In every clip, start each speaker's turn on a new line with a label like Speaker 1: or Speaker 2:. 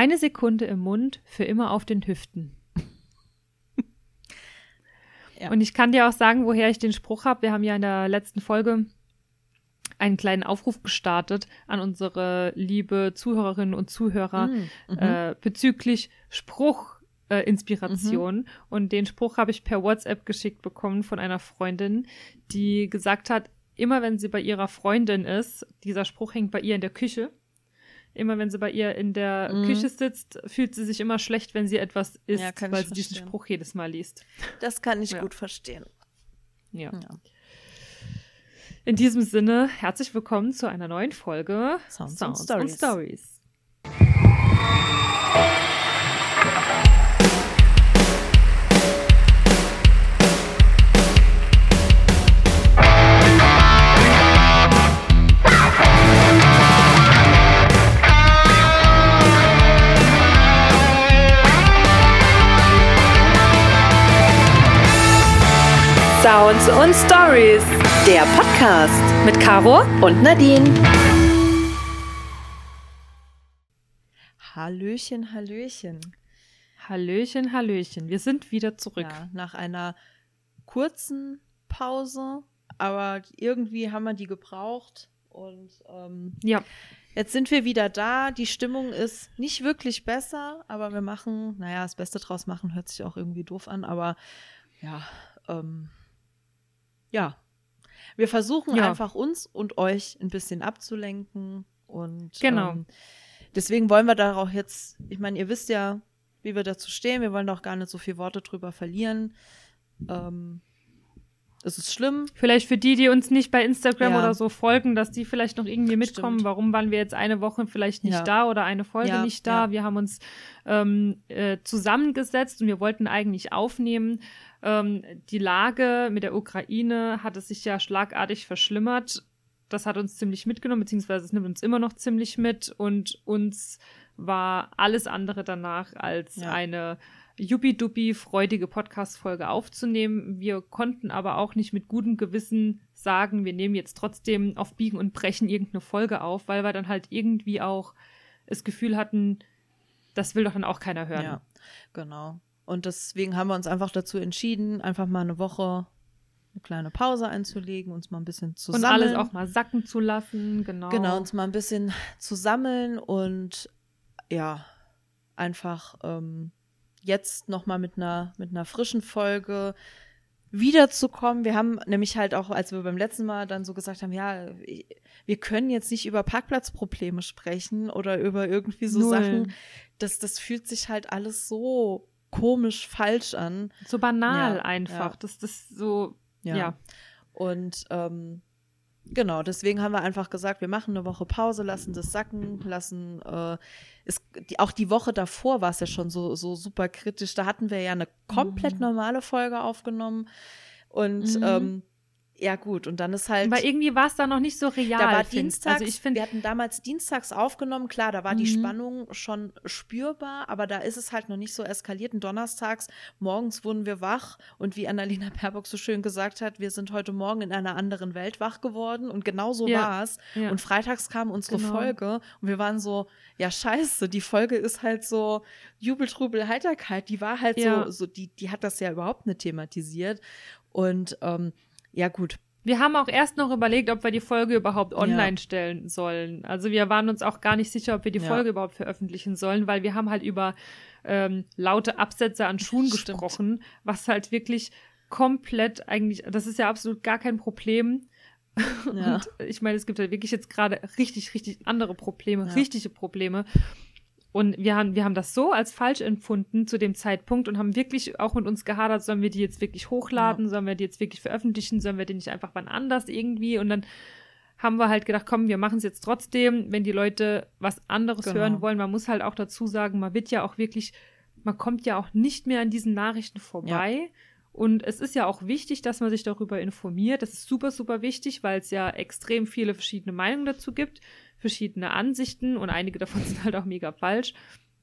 Speaker 1: Eine Sekunde im Mund, für immer auf den Hüften. ja. Und ich kann dir auch sagen, woher ich den Spruch habe. Wir haben ja in der letzten Folge einen kleinen Aufruf gestartet an unsere liebe Zuhörerinnen und Zuhörer mm, mhm. äh, bezüglich Spruchinspiration. Äh, mhm. Und den Spruch habe ich per WhatsApp geschickt bekommen von einer Freundin, die gesagt hat, immer wenn sie bei ihrer Freundin ist, dieser Spruch hängt bei ihr in der Küche. Immer wenn sie bei ihr in der mhm. Küche sitzt, fühlt sie sich immer schlecht, wenn sie etwas isst, ja, weil sie diesen Spruch jedes Mal liest.
Speaker 2: Das kann ich ja. gut verstehen.
Speaker 1: Ja. In diesem Sinne, herzlich willkommen zu einer neuen Folge
Speaker 2: Sounds, Sounds und Stories. Und Stories. Sounds und Stories, der Podcast mit Caro und Nadine. Hallöchen, Hallöchen.
Speaker 1: Hallöchen, Hallöchen. Wir sind wieder zurück. Ja,
Speaker 2: nach einer kurzen Pause, aber irgendwie haben wir die gebraucht und ähm, ja. Jetzt sind wir wieder da. Die Stimmung ist nicht wirklich besser, aber wir machen, naja, das Beste draus machen hört sich auch irgendwie doof an, aber ja, ähm, ja, wir versuchen ja. einfach uns und euch ein bisschen abzulenken und
Speaker 1: genau. Ähm,
Speaker 2: deswegen wollen wir da auch jetzt, ich meine, ihr wisst ja, wie wir dazu stehen. Wir wollen doch gar nicht so viele Worte drüber verlieren. Ähm, es ist schlimm.
Speaker 1: Vielleicht für die, die uns nicht bei Instagram ja. oder so folgen, dass die vielleicht noch irgendwie mitkommen. Stimmt. Warum waren wir jetzt eine Woche vielleicht nicht ja. da oder eine Folge ja, nicht da? Wir haben uns ähm, äh, zusammengesetzt und wir wollten eigentlich aufnehmen. Ähm, die Lage mit der Ukraine hat es sich ja schlagartig verschlimmert. Das hat uns ziemlich mitgenommen, beziehungsweise es nimmt uns immer noch ziemlich mit und uns war alles andere danach als eine juppie freudige Podcast-Folge aufzunehmen. Wir konnten aber auch nicht mit gutem Gewissen sagen, wir nehmen jetzt trotzdem auf Biegen und Brechen irgendeine Folge auf, weil wir dann halt irgendwie auch das Gefühl hatten, das will doch dann auch keiner hören. Ja,
Speaker 2: genau. Und deswegen haben wir uns einfach dazu entschieden, einfach mal eine Woche eine kleine Pause einzulegen, uns mal ein bisschen zu und sammeln.
Speaker 1: Und alles auch mal sacken zu lassen, genau.
Speaker 2: Genau, uns mal ein bisschen zu sammeln und ja, einfach ähm, jetzt nochmal mit einer, mit einer frischen Folge wiederzukommen. Wir haben nämlich halt auch, als wir beim letzten Mal dann so gesagt haben, ja, wir können jetzt nicht über Parkplatzprobleme sprechen oder über irgendwie so Null. Sachen. Das, das fühlt sich halt alles so komisch falsch an.
Speaker 1: So banal ja, einfach. Ja. Das, das so, ja. ja.
Speaker 2: Und ähm, genau, deswegen haben wir einfach gesagt, wir machen eine Woche Pause, lassen das sacken, lassen äh, es, die, auch die Woche davor war es ja schon so, so super kritisch. Da hatten wir ja eine komplett mhm. normale Folge aufgenommen. Und mhm. ähm, ja, gut, und dann ist halt.
Speaker 1: Aber irgendwie war es da noch nicht so real.
Speaker 2: Da war Dienstags, also ich find, wir hatten damals dienstags aufgenommen, klar, da war mhm. die Spannung schon spürbar, aber da ist es halt noch nicht so eskaliert. Und donnerstags, morgens wurden wir wach und wie Annalena Baerbock so schön gesagt hat, wir sind heute Morgen in einer anderen Welt wach geworden und genau so ja. war es. Ja. Und freitags kam unsere genau. Folge und wir waren so, ja, scheiße, die Folge ist halt so Jubeltrubel, Heiterkeit, die war halt ja. so, so die, die hat das ja überhaupt nicht thematisiert. Und ähm, ja, gut.
Speaker 1: Wir haben auch erst noch überlegt, ob wir die Folge überhaupt online ja. stellen sollen. Also wir waren uns auch gar nicht sicher, ob wir die ja. Folge überhaupt veröffentlichen sollen, weil wir haben halt über ähm, laute Absätze an Schuhen Stimmt. gesprochen, was halt wirklich komplett eigentlich, das ist ja absolut gar kein Problem. Ja. Und ich meine, es gibt halt wirklich jetzt gerade richtig, richtig andere Probleme, richtige Probleme. Und wir haben, wir haben das so als falsch empfunden zu dem Zeitpunkt und haben wirklich auch mit uns gehadert, sollen wir die jetzt wirklich hochladen, ja. sollen wir die jetzt wirklich veröffentlichen, sollen wir die nicht einfach wann anders irgendwie und dann haben wir halt gedacht, komm, wir machen es jetzt trotzdem, wenn die Leute was anderes genau. hören wollen. Man muss halt auch dazu sagen, man wird ja auch wirklich, man kommt ja auch nicht mehr an diesen Nachrichten vorbei. Ja. Und es ist ja auch wichtig, dass man sich darüber informiert. Das ist super, super wichtig, weil es ja extrem viele verschiedene Meinungen dazu gibt verschiedene Ansichten und einige davon sind halt auch mega falsch.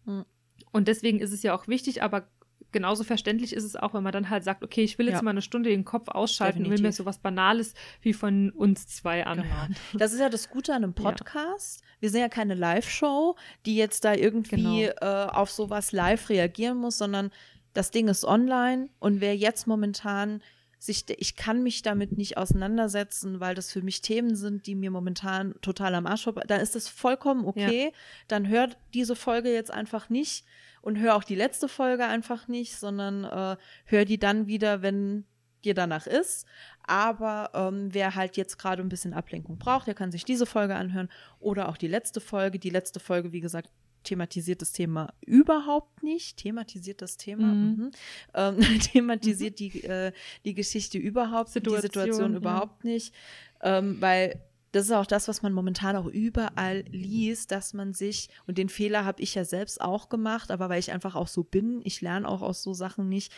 Speaker 1: Mhm. Und deswegen ist es ja auch wichtig, aber genauso verständlich ist es auch, wenn man dann halt sagt, okay, ich will jetzt ja. mal eine Stunde den Kopf ausschalten Definitiv. und will mir so was Banales wie von uns zwei anhören.
Speaker 2: Genau. Das ist ja das Gute an einem Podcast. Ja. Wir sind ja keine Live-Show, die jetzt da irgendwie genau. äh, auf sowas live reagieren muss, sondern das Ding ist online und wer jetzt momentan sich, ich kann mich damit nicht auseinandersetzen, weil das für mich Themen sind, die mir momentan total am Arsch vorbei. Dann ist das vollkommen okay. Ja. Dann hört diese Folge jetzt einfach nicht und hör auch die letzte Folge einfach nicht, sondern äh, hör die dann wieder, wenn dir danach ist. Aber ähm, wer halt jetzt gerade ein bisschen Ablenkung braucht, der kann sich diese Folge anhören oder auch die letzte Folge. Die letzte Folge, wie gesagt, thematisiert das Thema überhaupt nicht, thematisiert das Thema, mhm. Mhm. Ähm, thematisiert mhm. die, äh, die Geschichte überhaupt, Situation, die Situation ja. überhaupt nicht, ähm, weil das ist auch das, was man momentan auch überall liest, dass man sich, und den Fehler habe ich ja selbst auch gemacht, aber weil ich einfach auch so bin, ich lerne auch aus so Sachen nicht,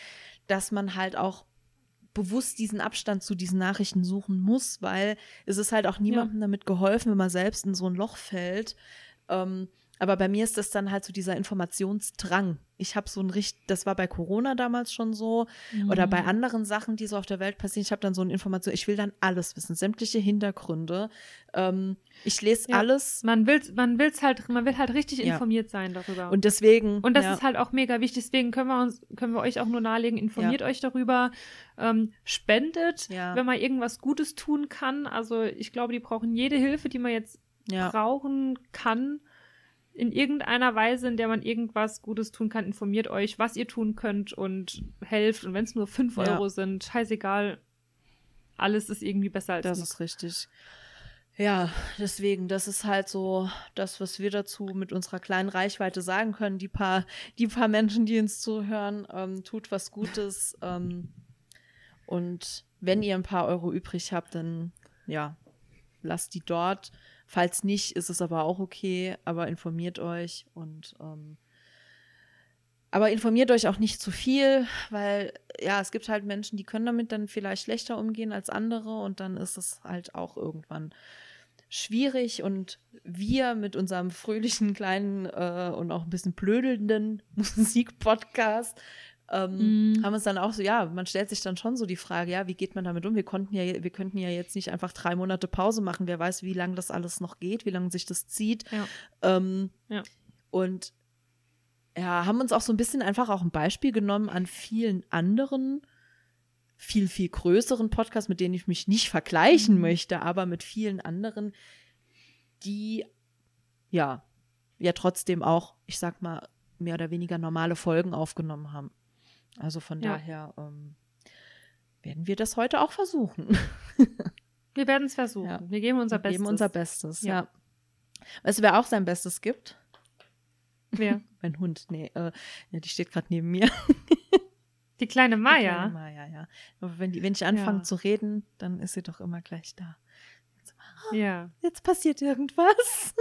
Speaker 2: dass man halt auch bewusst diesen Abstand zu diesen Nachrichten suchen muss, weil es ist halt auch niemandem ja. damit geholfen, wenn man selbst in so ein Loch fällt. Ähm, aber bei mir ist das dann halt so dieser Informationsdrang. Ich habe so ein richtig, das war bei Corona damals schon so mhm. oder bei anderen Sachen, die so auf der Welt passieren. Ich habe dann so eine Information, ich will dann alles wissen, sämtliche Hintergründe. Ähm, ich lese ja. alles.
Speaker 1: Man will, man will's halt, man will halt richtig ja. informiert sein darüber.
Speaker 2: Und deswegen.
Speaker 1: Und das ja. ist halt auch mega wichtig. Deswegen können wir uns, können wir euch auch nur nahelegen, informiert euch darüber, ähm, spendet, wenn man irgendwas Gutes tun kann. Also ich glaube, die brauchen jede Hilfe, die man jetzt brauchen kann in irgendeiner Weise, in der man irgendwas Gutes tun kann, informiert euch, was ihr tun könnt und helft. Und wenn es nur 5 ja. Euro sind, scheißegal. Alles ist irgendwie besser als
Speaker 2: Das nichts. ist richtig. Ja, deswegen, das ist halt so das, was wir dazu mit unserer kleinen Reichweite sagen können. Die paar, die paar Menschen, die uns zuhören, ähm, tut was Gutes. Ähm, und wenn ihr ein paar Euro übrig habt, dann ja, lasst die dort. Falls nicht, ist es aber auch okay, aber informiert euch und ähm, aber informiert euch auch nicht zu viel, weil ja, es gibt halt Menschen, die können damit dann vielleicht schlechter umgehen als andere und dann ist es halt auch irgendwann schwierig und wir mit unserem fröhlichen kleinen äh, und auch ein bisschen blödelnden Musikpodcast ähm, mm. haben uns dann auch so, ja, man stellt sich dann schon so die Frage, ja, wie geht man damit um? Wir konnten ja, wir könnten ja jetzt nicht einfach drei Monate Pause machen. Wer weiß, wie lange das alles noch geht, wie lange sich das zieht. Ja. Ähm, ja. Und ja, haben uns auch so ein bisschen einfach auch ein Beispiel genommen an vielen anderen, viel, viel größeren Podcasts, mit denen ich mich nicht vergleichen mhm. möchte, aber mit vielen anderen, die ja, ja trotzdem auch, ich sag mal, mehr oder weniger normale Folgen aufgenommen haben. Also von ja. daher ähm, werden wir das heute auch versuchen.
Speaker 1: wir werden es versuchen. Ja. Wir geben unser wir
Speaker 2: Bestes. geben unser Bestes, ja. ja. Weißt du, wer auch sein Bestes gibt?
Speaker 1: Wer?
Speaker 2: mein Hund, nee, äh, die steht gerade neben mir.
Speaker 1: die kleine Maya. Die
Speaker 2: kleine Maya, ja. Aber wenn, die, wenn ich anfange zu reden, dann ist sie doch immer gleich da. Jetzt, oh, ja. Jetzt passiert irgendwas.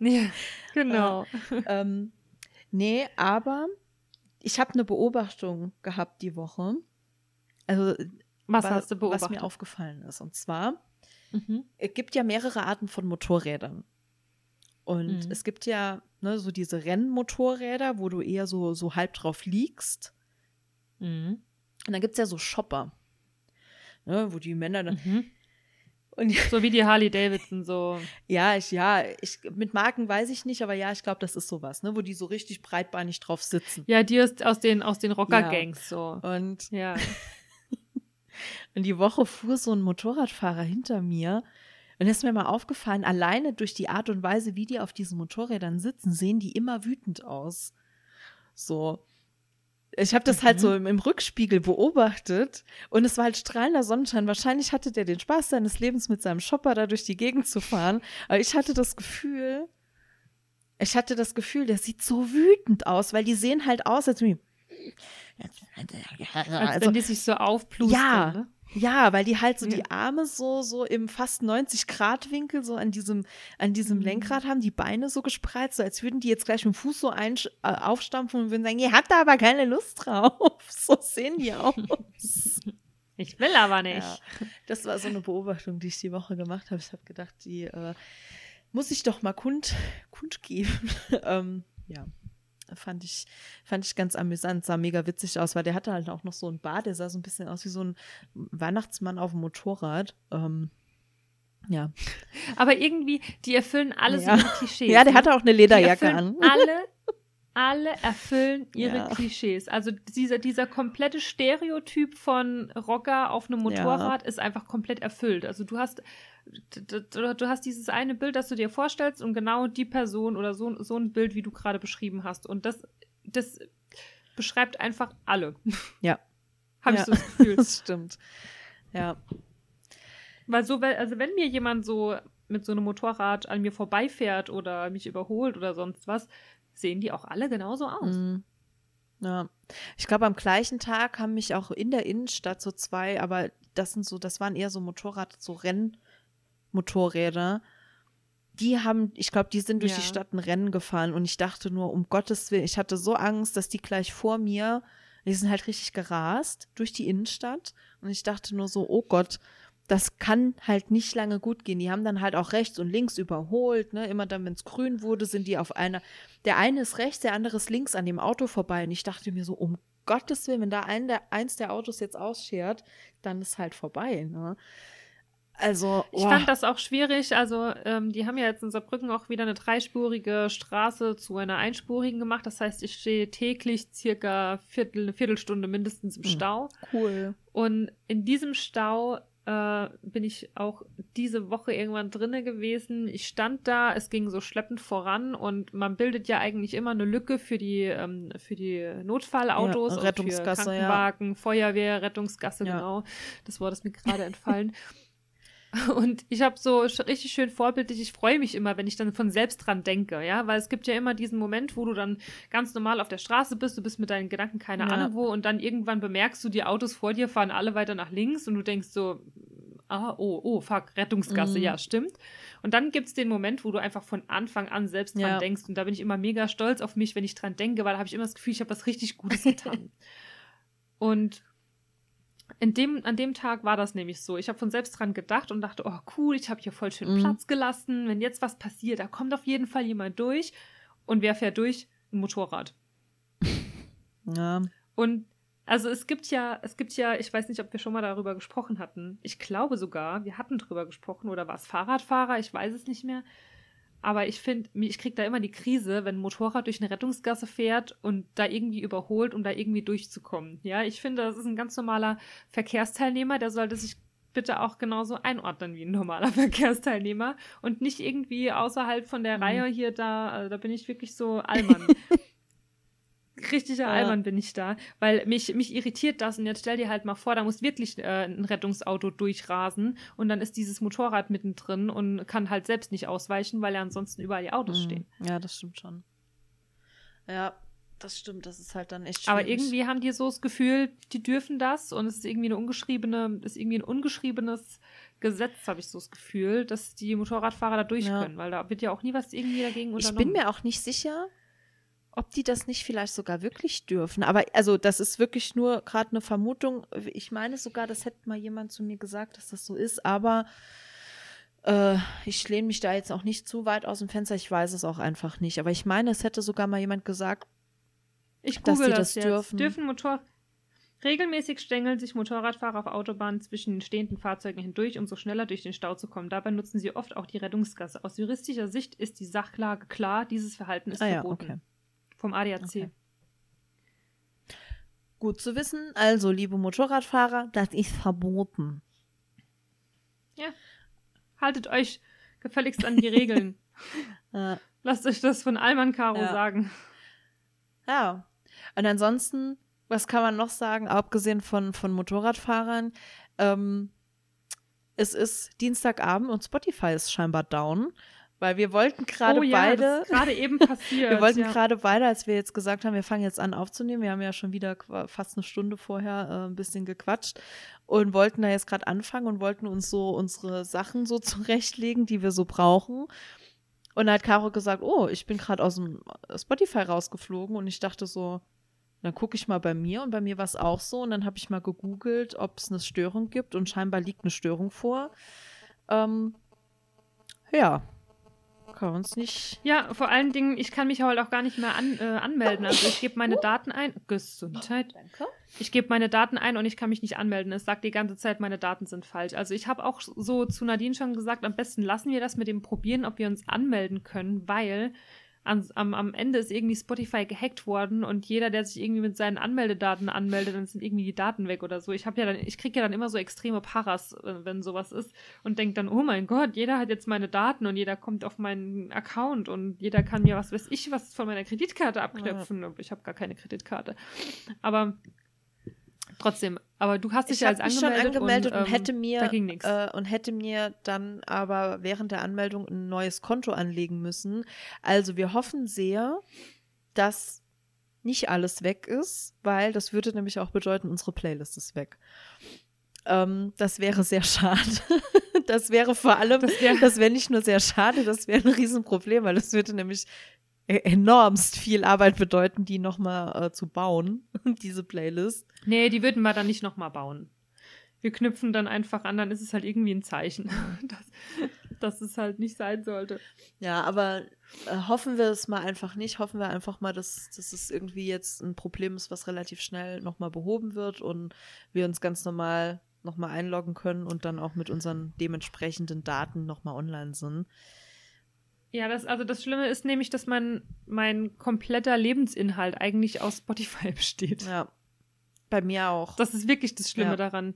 Speaker 1: ja, genau.
Speaker 2: Äh, ähm, nee, aber ich habe eine Beobachtung gehabt die Woche. Also
Speaker 1: was was, hast du beobachtet?
Speaker 2: Was mir aufgefallen ist. Und zwar, mhm. es gibt ja mehrere Arten von Motorrädern. Und mhm. es gibt ja ne, so diese Rennmotorräder, wo du eher so, so halb drauf liegst. Mhm. Und dann gibt es ja so Shopper, ne, wo die Männer dann, mhm.
Speaker 1: Und so wie die Harley Davidson so.
Speaker 2: ja, ich, ja, ich, mit Marken weiß ich nicht, aber ja, ich glaube, das ist sowas, ne, wo die so richtig breitbeinig drauf sitzen.
Speaker 1: Ja, die ist aus den, aus den Rocker-Gangs
Speaker 2: ja. so. Und,
Speaker 1: ja.
Speaker 2: und die Woche fuhr so ein Motorradfahrer hinter mir. Und es ist mir mal aufgefallen, alleine durch die Art und Weise, wie die auf diesen Motorrädern sitzen, sehen die immer wütend aus. So. Ich habe das halt mhm. halt so im, im, Rückspiegel beobachtet und es war halt strahlender Sonnenschein. Wahrscheinlich hatte der den Spaß seines Lebens mit seinem Shopper da durch die Gegend zu fahren. Aber ich hatte das Gefühl, ich hatte das Gefühl, der sieht so wütend aus, weil die sehen halt aus, als, wie,
Speaker 1: als also, wenn die sich so aufplustern.
Speaker 2: Ja, ne? Ja, weil die halt so ja. die Arme so, so im fast 90-Grad-Winkel so an diesem, an diesem mhm. Lenkrad haben, die Beine so gespreizt, so als würden die jetzt gleich mit dem Fuß so ein, äh, aufstampfen und würden sagen, ihr habt da aber keine Lust drauf. So sehen die aus.
Speaker 1: Ich will aber nicht. Ja,
Speaker 2: das war so eine Beobachtung, die ich die Woche gemacht habe. Ich habe gedacht, die äh, muss ich doch mal kund, kundgeben. ähm, ja. Fand ich, fand ich ganz amüsant, sah mega witzig aus, weil der hatte halt auch noch so ein Bart, der sah so ein bisschen aus wie so ein Weihnachtsmann auf dem Motorrad. Ähm, ja.
Speaker 1: Aber irgendwie, die erfüllen alles ja. ihre Klischees.
Speaker 2: Ja, der ne? hatte auch eine Lederjacke an.
Speaker 1: Alle, alle erfüllen ihre ja. Klischees. Also dieser, dieser komplette Stereotyp von Rocker auf einem Motorrad ja. ist einfach komplett erfüllt. Also du hast du hast dieses eine Bild, das du dir vorstellst und genau die Person oder so, so ein Bild, wie du gerade beschrieben hast. Und das, das beschreibt einfach alle.
Speaker 2: Ja.
Speaker 1: Habe ja. ich so das Gefühl.
Speaker 2: das stimmt. Ja.
Speaker 1: Weil so, also wenn mir jemand so mit so einem Motorrad an mir vorbeifährt oder mich überholt oder sonst was, sehen die auch alle genauso aus. Mhm.
Speaker 2: Ja. Ich glaube, am gleichen Tag haben mich auch in der Innenstadt so zwei, aber das sind so, das waren eher so Motorrad, so Rennmotorräder. Die haben, ich glaube, die sind durch ja. die Stadt ein Rennen gefahren und ich dachte nur, um Gottes Willen, ich hatte so Angst, dass die gleich vor mir, die sind halt richtig gerast durch die Innenstadt und ich dachte nur so, oh Gott, das kann halt nicht lange gut gehen. Die haben dann halt auch rechts und links überholt, ne? Immer dann, wenn es grün wurde, sind die auf einer. Der eine ist rechts, der andere ist links an dem Auto vorbei. Und ich dachte mir so, um Gottes Willen, wenn da ein der, eins der Autos jetzt ausschert, dann ist halt vorbei, ne? Also,
Speaker 1: oh. ich fand das auch schwierig. Also, ähm, die haben ja jetzt in Saarbrücken auch wieder eine dreispurige Straße zu einer einspurigen gemacht. Das heißt, ich stehe täglich circa Viertel, eine Viertelstunde mindestens im hm, Stau.
Speaker 2: Cool.
Speaker 1: Und in diesem Stau äh, bin ich auch diese Woche irgendwann drinne gewesen. Ich stand da, es ging so schleppend voran und man bildet ja eigentlich immer eine Lücke für die, ähm, für die Notfallautos,
Speaker 2: ja, Rettungsgasse,
Speaker 1: für Krankenwagen, ja. Feuerwehr, Rettungsgasse, ja. genau. Das Wort ist mir gerade entfallen. Und ich habe so richtig schön vorbildlich, ich freue mich immer, wenn ich dann von selbst dran denke, ja, weil es gibt ja immer diesen Moment, wo du dann ganz normal auf der Straße bist, du bist mit deinen Gedanken keine ja. Ahnung wo und dann irgendwann bemerkst du, die Autos vor dir fahren alle weiter nach links und du denkst so, ah, oh, oh, fuck, Rettungsgasse, mhm. ja, stimmt. Und dann gibt es den Moment, wo du einfach von Anfang an selbst dran ja. denkst und da bin ich immer mega stolz auf mich, wenn ich dran denke, weil da habe ich immer das Gefühl, ich habe was richtig Gutes getan. und in dem, an dem Tag war das nämlich so. Ich habe von selbst dran gedacht und dachte, oh cool, ich habe hier voll schön mhm. Platz gelassen. Wenn jetzt was passiert, da kommt auf jeden Fall jemand durch. Und wer fährt durch? Ein Motorrad.
Speaker 2: Ja.
Speaker 1: Und also es gibt ja, es gibt ja, ich weiß nicht, ob wir schon mal darüber gesprochen hatten. Ich glaube sogar, wir hatten drüber gesprochen oder war es Fahrradfahrer? Ich weiß es nicht mehr. Aber ich finde, ich kriege da immer die Krise, wenn ein Motorrad durch eine Rettungsgasse fährt und da irgendwie überholt, um da irgendwie durchzukommen. Ja, ich finde, das ist ein ganz normaler Verkehrsteilnehmer, der sollte sich bitte auch genauso einordnen wie ein normaler Verkehrsteilnehmer und nicht irgendwie außerhalb von der mhm. Reihe hier da, also da bin ich wirklich so Allmann. Richtiger ja. Allmann bin ich da, weil mich, mich irritiert das und jetzt stell dir halt mal vor, da muss wirklich äh, ein Rettungsauto durchrasen und dann ist dieses Motorrad mittendrin und kann halt selbst nicht ausweichen, weil ja ansonsten überall die Autos mhm. stehen.
Speaker 2: Ja, das stimmt schon. Ja, das stimmt, das ist halt dann echt
Speaker 1: schwierig. Aber irgendwie haben die so das Gefühl, die dürfen das und es ist irgendwie eine ungeschriebene, ist irgendwie ein ungeschriebenes Gesetz, habe ich so das Gefühl, dass die Motorradfahrer da durch ja. können, weil da wird ja auch nie was irgendwie dagegen unternommen.
Speaker 2: Ich bin mir auch nicht sicher, ob die das nicht vielleicht sogar wirklich dürfen. Aber also das ist wirklich nur gerade eine Vermutung. Ich meine sogar, das hätte mal jemand zu mir gesagt, dass das so ist, aber äh, ich lehne mich da jetzt auch nicht zu weit aus dem Fenster. Ich weiß es auch einfach nicht. Aber ich meine, es hätte sogar mal jemand gesagt,
Speaker 1: ich dass sie das, das dürfen. Dürfen Motor Regelmäßig stängeln sich Motorradfahrer auf Autobahnen zwischen den stehenden Fahrzeugen hindurch, um so schneller durch den Stau zu kommen. Dabei nutzen sie oft auch die Rettungsgasse. Aus juristischer Sicht ist die Sachlage klar, dieses Verhalten ist ah, verboten. Ja, okay. Vom ADAC. Okay.
Speaker 2: Gut zu wissen. Also, liebe Motorradfahrer, das ist verboten.
Speaker 1: Ja. Haltet euch gefälligst an die Regeln. ja. Lasst euch das von Alman Caro ja. sagen.
Speaker 2: Ja. Und ansonsten, was kann man noch sagen, abgesehen von, von Motorradfahrern? Ähm, es ist Dienstagabend und Spotify ist scheinbar down. Weil wir wollten gerade
Speaker 1: oh, ja,
Speaker 2: beide.
Speaker 1: gerade eben passiert.
Speaker 2: wir wollten
Speaker 1: ja.
Speaker 2: gerade beide, als wir jetzt gesagt haben, wir fangen jetzt an aufzunehmen. Wir haben ja schon wieder fast eine Stunde vorher äh, ein bisschen gequatscht und wollten da jetzt gerade anfangen und wollten uns so unsere Sachen so zurechtlegen, die wir so brauchen. Und da hat Caro gesagt, oh, ich bin gerade aus dem Spotify rausgeflogen und ich dachte so, dann gucke ich mal bei mir und bei mir war es auch so und dann habe ich mal gegoogelt, ob es eine Störung gibt und scheinbar liegt eine Störung vor. Ähm, ja, Accounts nicht.
Speaker 1: Ja, vor allen Dingen, ich kann mich halt auch gar nicht mehr an, äh, anmelden. Also ich gebe meine Daten ein. Gesundheit. Danke. Ich gebe meine Daten ein und ich kann mich nicht anmelden. Es sagt die ganze Zeit, meine Daten sind falsch. Also ich habe auch so zu Nadine schon gesagt, am besten lassen wir das mit dem Probieren, ob wir uns anmelden können, weil am, am Ende ist irgendwie Spotify gehackt worden und jeder, der sich irgendwie mit seinen Anmeldedaten anmeldet, dann sind irgendwie die Daten weg oder so. Ich habe ja dann, ich kriege ja dann immer so extreme Paras, äh, wenn sowas ist und denke dann, oh mein Gott, jeder hat jetzt meine Daten und jeder kommt auf meinen Account und jeder kann mir was weiß ich was von meiner Kreditkarte abknöpfen. Ja. Ich habe gar keine Kreditkarte. Aber trotzdem, aber du hast dich ja als angemeldet,
Speaker 2: schon angemeldet und, und ähm, hätte mir äh, und hätte mir dann aber während der Anmeldung ein neues Konto anlegen müssen. Also wir hoffen sehr, dass nicht alles weg ist, weil das würde nämlich auch bedeuten, unsere Playlist ist weg. Ähm, das wäre sehr schade. das wäre vor allem, das wäre wär nicht nur sehr schade, das wäre ein Riesenproblem, weil das würde nämlich enormst viel Arbeit bedeuten, die nochmal äh, zu bauen, diese Playlist.
Speaker 1: Nee, die würden wir dann nicht nochmal bauen. Wir knüpfen dann einfach an, dann ist es halt irgendwie ein Zeichen, dass, dass es halt nicht sein sollte.
Speaker 2: Ja, aber äh, hoffen wir es mal einfach nicht. Hoffen wir einfach mal, dass, dass es irgendwie jetzt ein Problem ist, was relativ schnell nochmal behoben wird und wir uns ganz normal nochmal einloggen können und dann auch mit unseren dementsprechenden Daten nochmal online sind.
Speaker 1: Ja, das, also das Schlimme ist nämlich, dass mein, mein kompletter Lebensinhalt eigentlich aus Spotify besteht.
Speaker 2: Ja. Bei mir auch.
Speaker 1: Das ist wirklich das Schlimme ja. daran.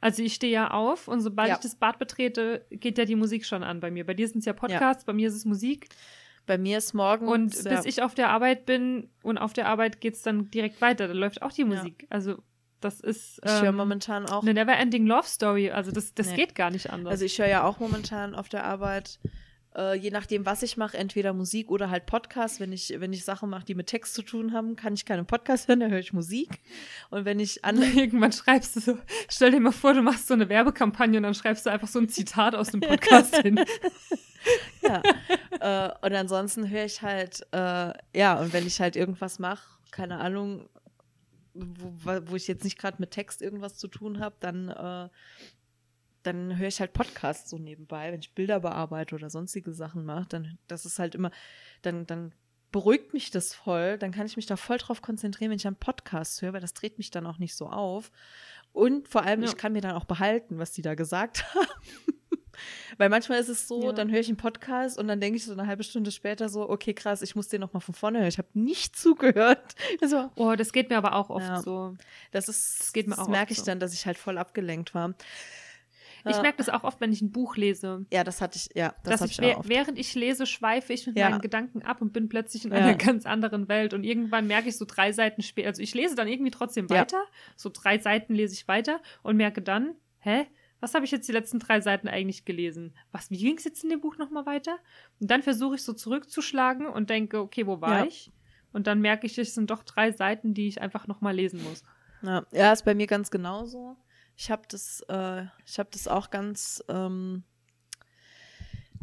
Speaker 1: Also ich stehe ja auf und sobald ja. ich das Bad betrete, geht ja die Musik schon an bei mir. Bei dir sind es ja Podcasts, ja. bei mir ist es Musik.
Speaker 2: Bei mir ist morgen.
Speaker 1: Und bis ich auf der Arbeit bin und auf der Arbeit geht es dann direkt weiter. Da läuft auch die Musik. Also das ist.
Speaker 2: Ähm, ich höre momentan auch.
Speaker 1: Eine Never-Ending Love Story. Also das, das nee. geht gar nicht anders.
Speaker 2: Also ich höre ja auch momentan auf der Arbeit äh, je nachdem, was ich mache, entweder Musik oder halt Podcast. Wenn ich, wenn ich Sachen mache, die mit Text zu tun haben, kann ich keinen Podcast hören, dann höre ich Musik. Und wenn ich
Speaker 1: an Irgendwann schreibst du so, stell dir mal vor, du machst so eine Werbekampagne und dann schreibst du einfach so ein Zitat aus dem Podcast hin.
Speaker 2: ja. Äh, und ansonsten höre ich halt, äh, ja, und wenn ich halt irgendwas mache, keine Ahnung, wo, wo ich jetzt nicht gerade mit Text irgendwas zu tun habe, dann äh, dann höre ich halt Podcasts so nebenbei, wenn ich Bilder bearbeite oder sonstige Sachen mache, dann das ist halt immer, dann, dann beruhigt mich das voll, dann kann ich mich da voll drauf konzentrieren, wenn ich einen Podcast höre, weil das dreht mich dann auch nicht so auf. Und vor allem, ja. ich kann mir dann auch behalten, was die da gesagt haben. Weil manchmal ist es so, ja. dann höre ich einen Podcast und dann denke ich so eine halbe Stunde später so, okay, krass, ich muss den nochmal von vorne hören. Ich habe nicht zugehört.
Speaker 1: Also, oh, das geht mir aber auch oft ja. so.
Speaker 2: Das ist, das geht mir das auch merke ich so. dann, dass ich halt voll abgelenkt war.
Speaker 1: Ich merke das auch oft, wenn ich ein Buch lese.
Speaker 2: Ja, das hatte ich, ja, das habe ich, ich auch.
Speaker 1: Während ich lese, schweife ich mit ja. meinen Gedanken ab und bin plötzlich in ja. einer ganz anderen Welt. Und irgendwann merke ich so drei Seiten später, also ich lese dann irgendwie trotzdem weiter, ja. so drei Seiten lese ich weiter und merke dann, hä? Was habe ich jetzt die letzten drei Seiten eigentlich gelesen? Was, wie ging es jetzt in dem Buch nochmal weiter? Und dann versuche ich so zurückzuschlagen und denke, okay, wo war ich? Und dann merke ich, es sind doch drei Seiten, die ich einfach nochmal lesen muss.
Speaker 2: Ja, ja, ist bei mir ganz genauso. Ich habe das, äh, ich habe das auch ganz, ähm,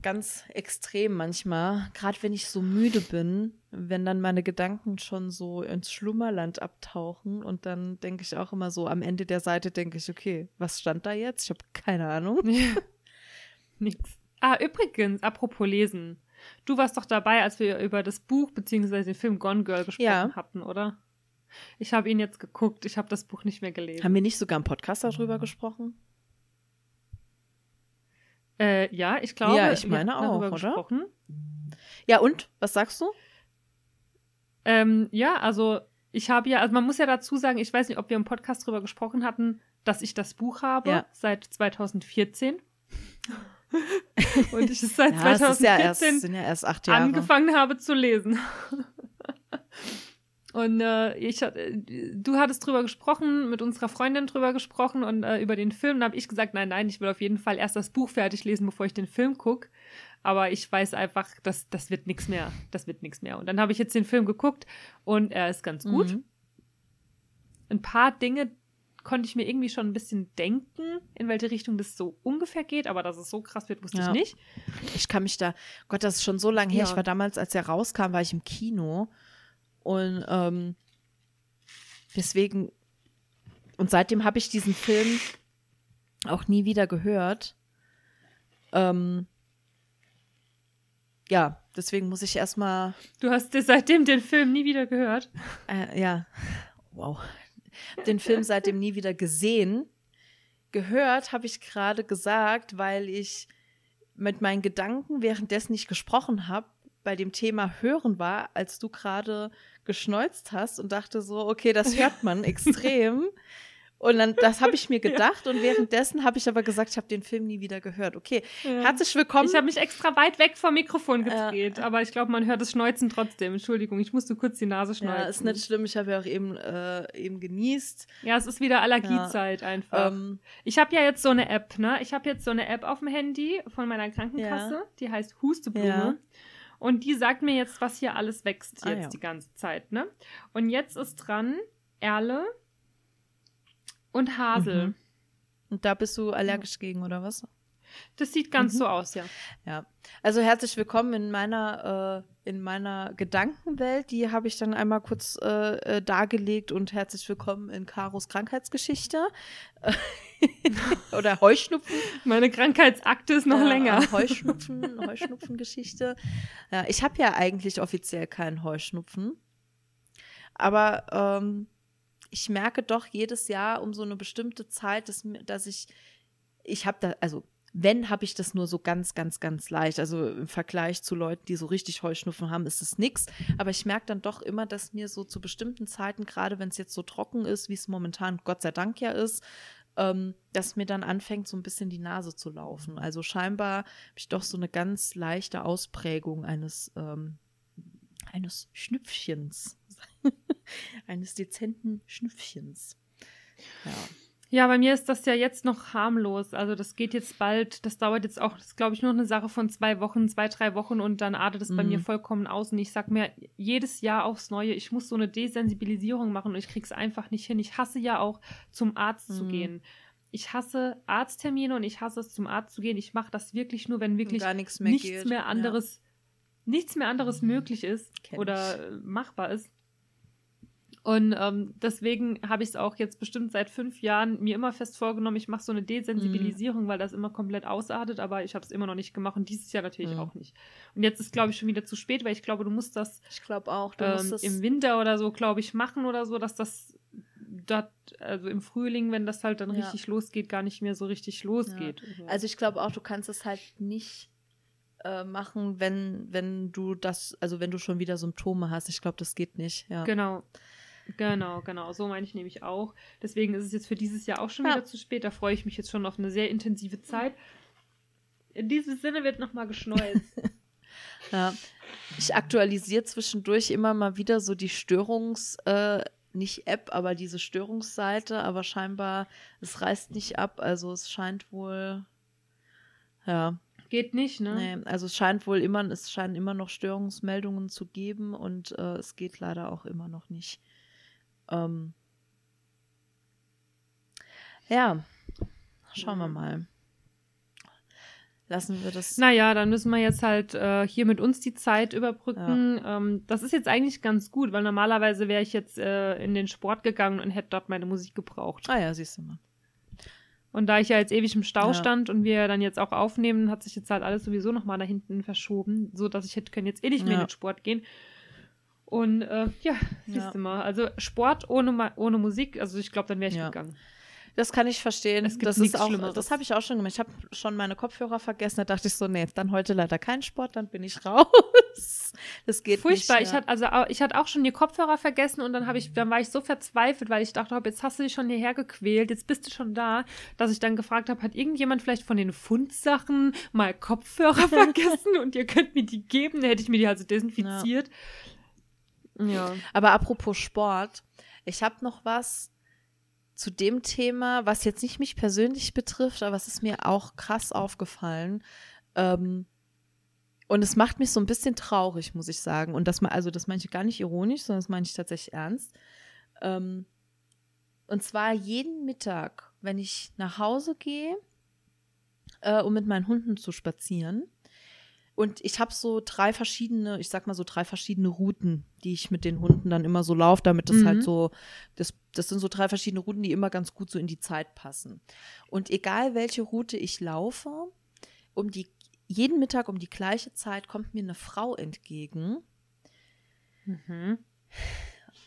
Speaker 2: ganz extrem manchmal. Gerade wenn ich so müde bin, wenn dann meine Gedanken schon so ins Schlummerland abtauchen und dann denke ich auch immer so am Ende der Seite denke ich, okay, was stand da jetzt? Ich habe keine Ahnung. Ja.
Speaker 1: Nix. Ah, übrigens, apropos Lesen. Du warst doch dabei, als wir über das Buch bzw. den Film Gone Girl gesprochen ja. hatten, oder? Ich habe ihn jetzt geguckt, ich habe das Buch nicht mehr gelesen.
Speaker 2: Haben wir nicht sogar im Podcast darüber mhm. gesprochen?
Speaker 1: Äh, ja, ich glaube,
Speaker 2: ja, ich meine auch, oder? Gesprochen. Ja, und? Was sagst du?
Speaker 1: Ähm, ja, also ich habe ja, also man muss ja dazu sagen, ich weiß nicht, ob wir im Podcast darüber gesprochen hatten, dass ich das Buch habe ja. seit 2014. Und ich es seit ja, 2014 ja erst,
Speaker 2: ja
Speaker 1: angefangen habe zu lesen. Und äh, ich, äh, du hattest drüber gesprochen, mit unserer Freundin drüber gesprochen und äh, über den Film. Da habe ich gesagt, nein, nein, ich will auf jeden Fall erst das Buch fertig lesen, bevor ich den Film gucke. Aber ich weiß einfach, dass das wird nichts mehr. Das wird nichts mehr. Und dann habe ich jetzt den Film geguckt und er ist ganz gut. Mhm. Ein paar Dinge konnte ich mir irgendwie schon ein bisschen denken, in welche Richtung das so ungefähr geht, aber dass es so krass wird, wusste ja. ich nicht.
Speaker 2: Ich kann mich da, Gott, das ist schon so lange her. Ja. Ich war damals, als er rauskam, war ich im Kino und ähm, deswegen, und seitdem habe ich diesen Film auch nie wieder gehört. Ähm, ja, deswegen muss ich erstmal.
Speaker 1: Du hast seitdem den Film nie wieder gehört?
Speaker 2: Äh, ja. Wow. Den Film seitdem nie wieder gesehen. Gehört habe ich gerade gesagt, weil ich mit meinen Gedanken währenddessen nicht gesprochen habe, bei dem Thema Hören war, als du gerade geschneuzt hast und dachte so, okay, das hört man extrem. Und dann, das habe ich mir gedacht ja. und währenddessen habe ich aber gesagt, ich habe den Film nie wieder gehört. Okay, ja. herzlich willkommen.
Speaker 1: Ich habe mich extra weit weg vom Mikrofon gedreht, äh, aber ich glaube, man hört das Schneuzen trotzdem. Entschuldigung, ich musste kurz die Nase schneuzen. Ja,
Speaker 2: ist nicht schlimm. Ich habe ja auch eben, äh, eben genießt.
Speaker 1: Ja, es ist wieder Allergiezeit ja. einfach. Ähm, ich habe ja jetzt so eine App, ne? Ich habe jetzt so eine App auf dem Handy von meiner Krankenkasse, die heißt Husteblume. Und die sagt mir jetzt, was hier alles wächst ah, jetzt die ganze Zeit, ne? Und jetzt ist dran Erle, und Hasel. Mhm.
Speaker 2: Und da bist du allergisch gegen, oder was?
Speaker 1: Das sieht ganz mhm. so aus, ja.
Speaker 2: Ja. Also herzlich willkommen in meiner, äh, in meiner Gedankenwelt. Die habe ich dann einmal kurz äh, äh, dargelegt und herzlich willkommen in Karos Krankheitsgeschichte. oder Heuschnupfen.
Speaker 1: Meine Krankheitsakte ist noch
Speaker 2: ja,
Speaker 1: länger.
Speaker 2: Heuschnupfen, Heuschnupfengeschichte. Ja, ich habe ja eigentlich offiziell keinen Heuschnupfen. Aber ähm, ich merke doch jedes Jahr um so eine bestimmte Zeit, dass, dass ich, ich habe da, also wenn, habe ich das nur so ganz, ganz, ganz leicht. Also im Vergleich zu Leuten, die so richtig Heuschnupfen haben, ist es nichts. Aber ich merke dann doch immer, dass mir so zu bestimmten Zeiten, gerade wenn es jetzt so trocken ist, wie es momentan Gott sei Dank ja ist, ähm, dass mir dann anfängt, so ein bisschen die Nase zu laufen. Also scheinbar habe ich doch so eine ganz leichte Ausprägung eines, ähm, eines Schnüpfchens. eines dezenten Schnüffchens.
Speaker 1: Ja. Ja, bei mir ist das ja jetzt noch harmlos. Also das geht jetzt bald, das dauert jetzt auch, das glaube ich nur eine Sache von zwei Wochen, zwei, drei Wochen und dann artet es mm. bei mir mhm. vollkommen aus. Und ich sag mir jedes Jahr aufs Neue, ich muss so eine Desensibilisierung machen und ich krieg's einfach nicht hin. Ich hasse ja auch zum Arzt mm. zu mhm. gehen. Ich hasse Arzttermine und ich hasse es zum Arzt zu gehen. Ich mache das wirklich nur, wenn wirklich nichts mehr, nichts mehr anderes, ja. nichts mehr anderes mhm. möglich ist Kenn oder ich. machbar ist. Und ähm, deswegen habe ich es auch jetzt bestimmt seit fünf Jahren mir immer fest vorgenommen, ich mache so eine Desensibilisierung, mhm. weil das immer komplett ausartet, aber ich habe es immer noch nicht gemacht und dieses Jahr natürlich mhm. auch nicht. Und jetzt ist, glaube ich, schon wieder zu spät, weil ich glaube, du musst das,
Speaker 2: ich glaube auch,
Speaker 1: du ähm, musst das im Winter oder so, glaube ich, machen oder so, dass das dat, also im Frühling, wenn das halt dann ja. richtig losgeht, gar nicht mehr so richtig losgeht.
Speaker 2: Ja. Also ich glaube auch, du kannst es halt nicht äh, machen, wenn, wenn du das, also wenn du schon wieder Symptome hast. Ich glaube, das geht nicht. Ja.
Speaker 1: Genau. Genau, genau. So meine ich nämlich auch. Deswegen ist es jetzt für dieses Jahr auch schon ja. wieder zu spät. Da freue ich mich jetzt schon auf eine sehr intensive Zeit. In diesem Sinne wird nochmal geschneuzt.
Speaker 2: ja. Ich aktualisiere zwischendurch immer mal wieder so die Störungs- äh, nicht App, aber diese Störungsseite, aber scheinbar, es reißt nicht ab, also es scheint wohl, ja.
Speaker 1: Geht nicht, ne?
Speaker 2: Nee, also es scheint wohl immer, es scheinen immer noch Störungsmeldungen zu geben und äh, es geht leider auch immer noch nicht. Ähm, ja, schauen wir mal. Lassen wir das.
Speaker 1: Naja, dann müssen wir jetzt halt äh, hier mit uns die Zeit überbrücken. Ja. Ähm, das ist jetzt eigentlich ganz gut, weil normalerweise wäre ich jetzt äh, in den Sport gegangen und hätte dort meine Musik gebraucht.
Speaker 2: Ah ja, siehst du mal.
Speaker 1: Und da ich ja jetzt ewig im Stau ja. stand und wir dann jetzt auch aufnehmen, hat sich jetzt halt alles sowieso nochmal da hinten verschoben, so dass ich hätte können jetzt eh nicht mehr ja. in den Sport gehen. Und äh, ja, siehst ja. du mal. Also Sport ohne, ohne Musik, also ich glaube, dann wäre ich ja. gegangen.
Speaker 2: Das kann ich verstehen. Es gibt das ist auch, das habe ich auch schon gemacht. Ich habe schon meine Kopfhörer vergessen. Da dachte ich so, nee, dann heute leider kein Sport, dann bin ich raus. Das geht
Speaker 1: Furchtbar.
Speaker 2: nicht.
Speaker 1: Furchtbar. Ich hatte also ich hatte auch schon die Kopfhörer vergessen und dann habe ich, dann war ich so verzweifelt, weil ich dachte, jetzt hast du dich schon hierher gequält, jetzt bist du schon da, dass ich dann gefragt habe, hat irgendjemand vielleicht von den Fundsachen mal Kopfhörer vergessen und ihr könnt mir die geben? Dann hätte ich mir die also desinfiziert. Ja.
Speaker 2: Ja. Aber apropos Sport, ich habe noch was zu dem Thema, was jetzt nicht mich persönlich betrifft, aber es ist mir auch krass aufgefallen. Ähm, und es macht mich so ein bisschen traurig, muss ich sagen. Und das, also das meine ich gar nicht ironisch, sondern das meine ich tatsächlich ernst. Ähm, und zwar jeden Mittag, wenn ich nach Hause gehe, äh, um mit meinen Hunden zu spazieren, und ich habe so drei verschiedene, ich sag mal so drei verschiedene Routen, die ich mit den Hunden dann immer so laufe, damit das halt mhm. halt so, das, das sind so drei verschiedene Routen, die immer ganz gut so in die Zeit passen. Und egal welche Route ich laufe, um die jeden Mittag um die gleiche Zeit kommt mir eine Frau entgegen. Mhm.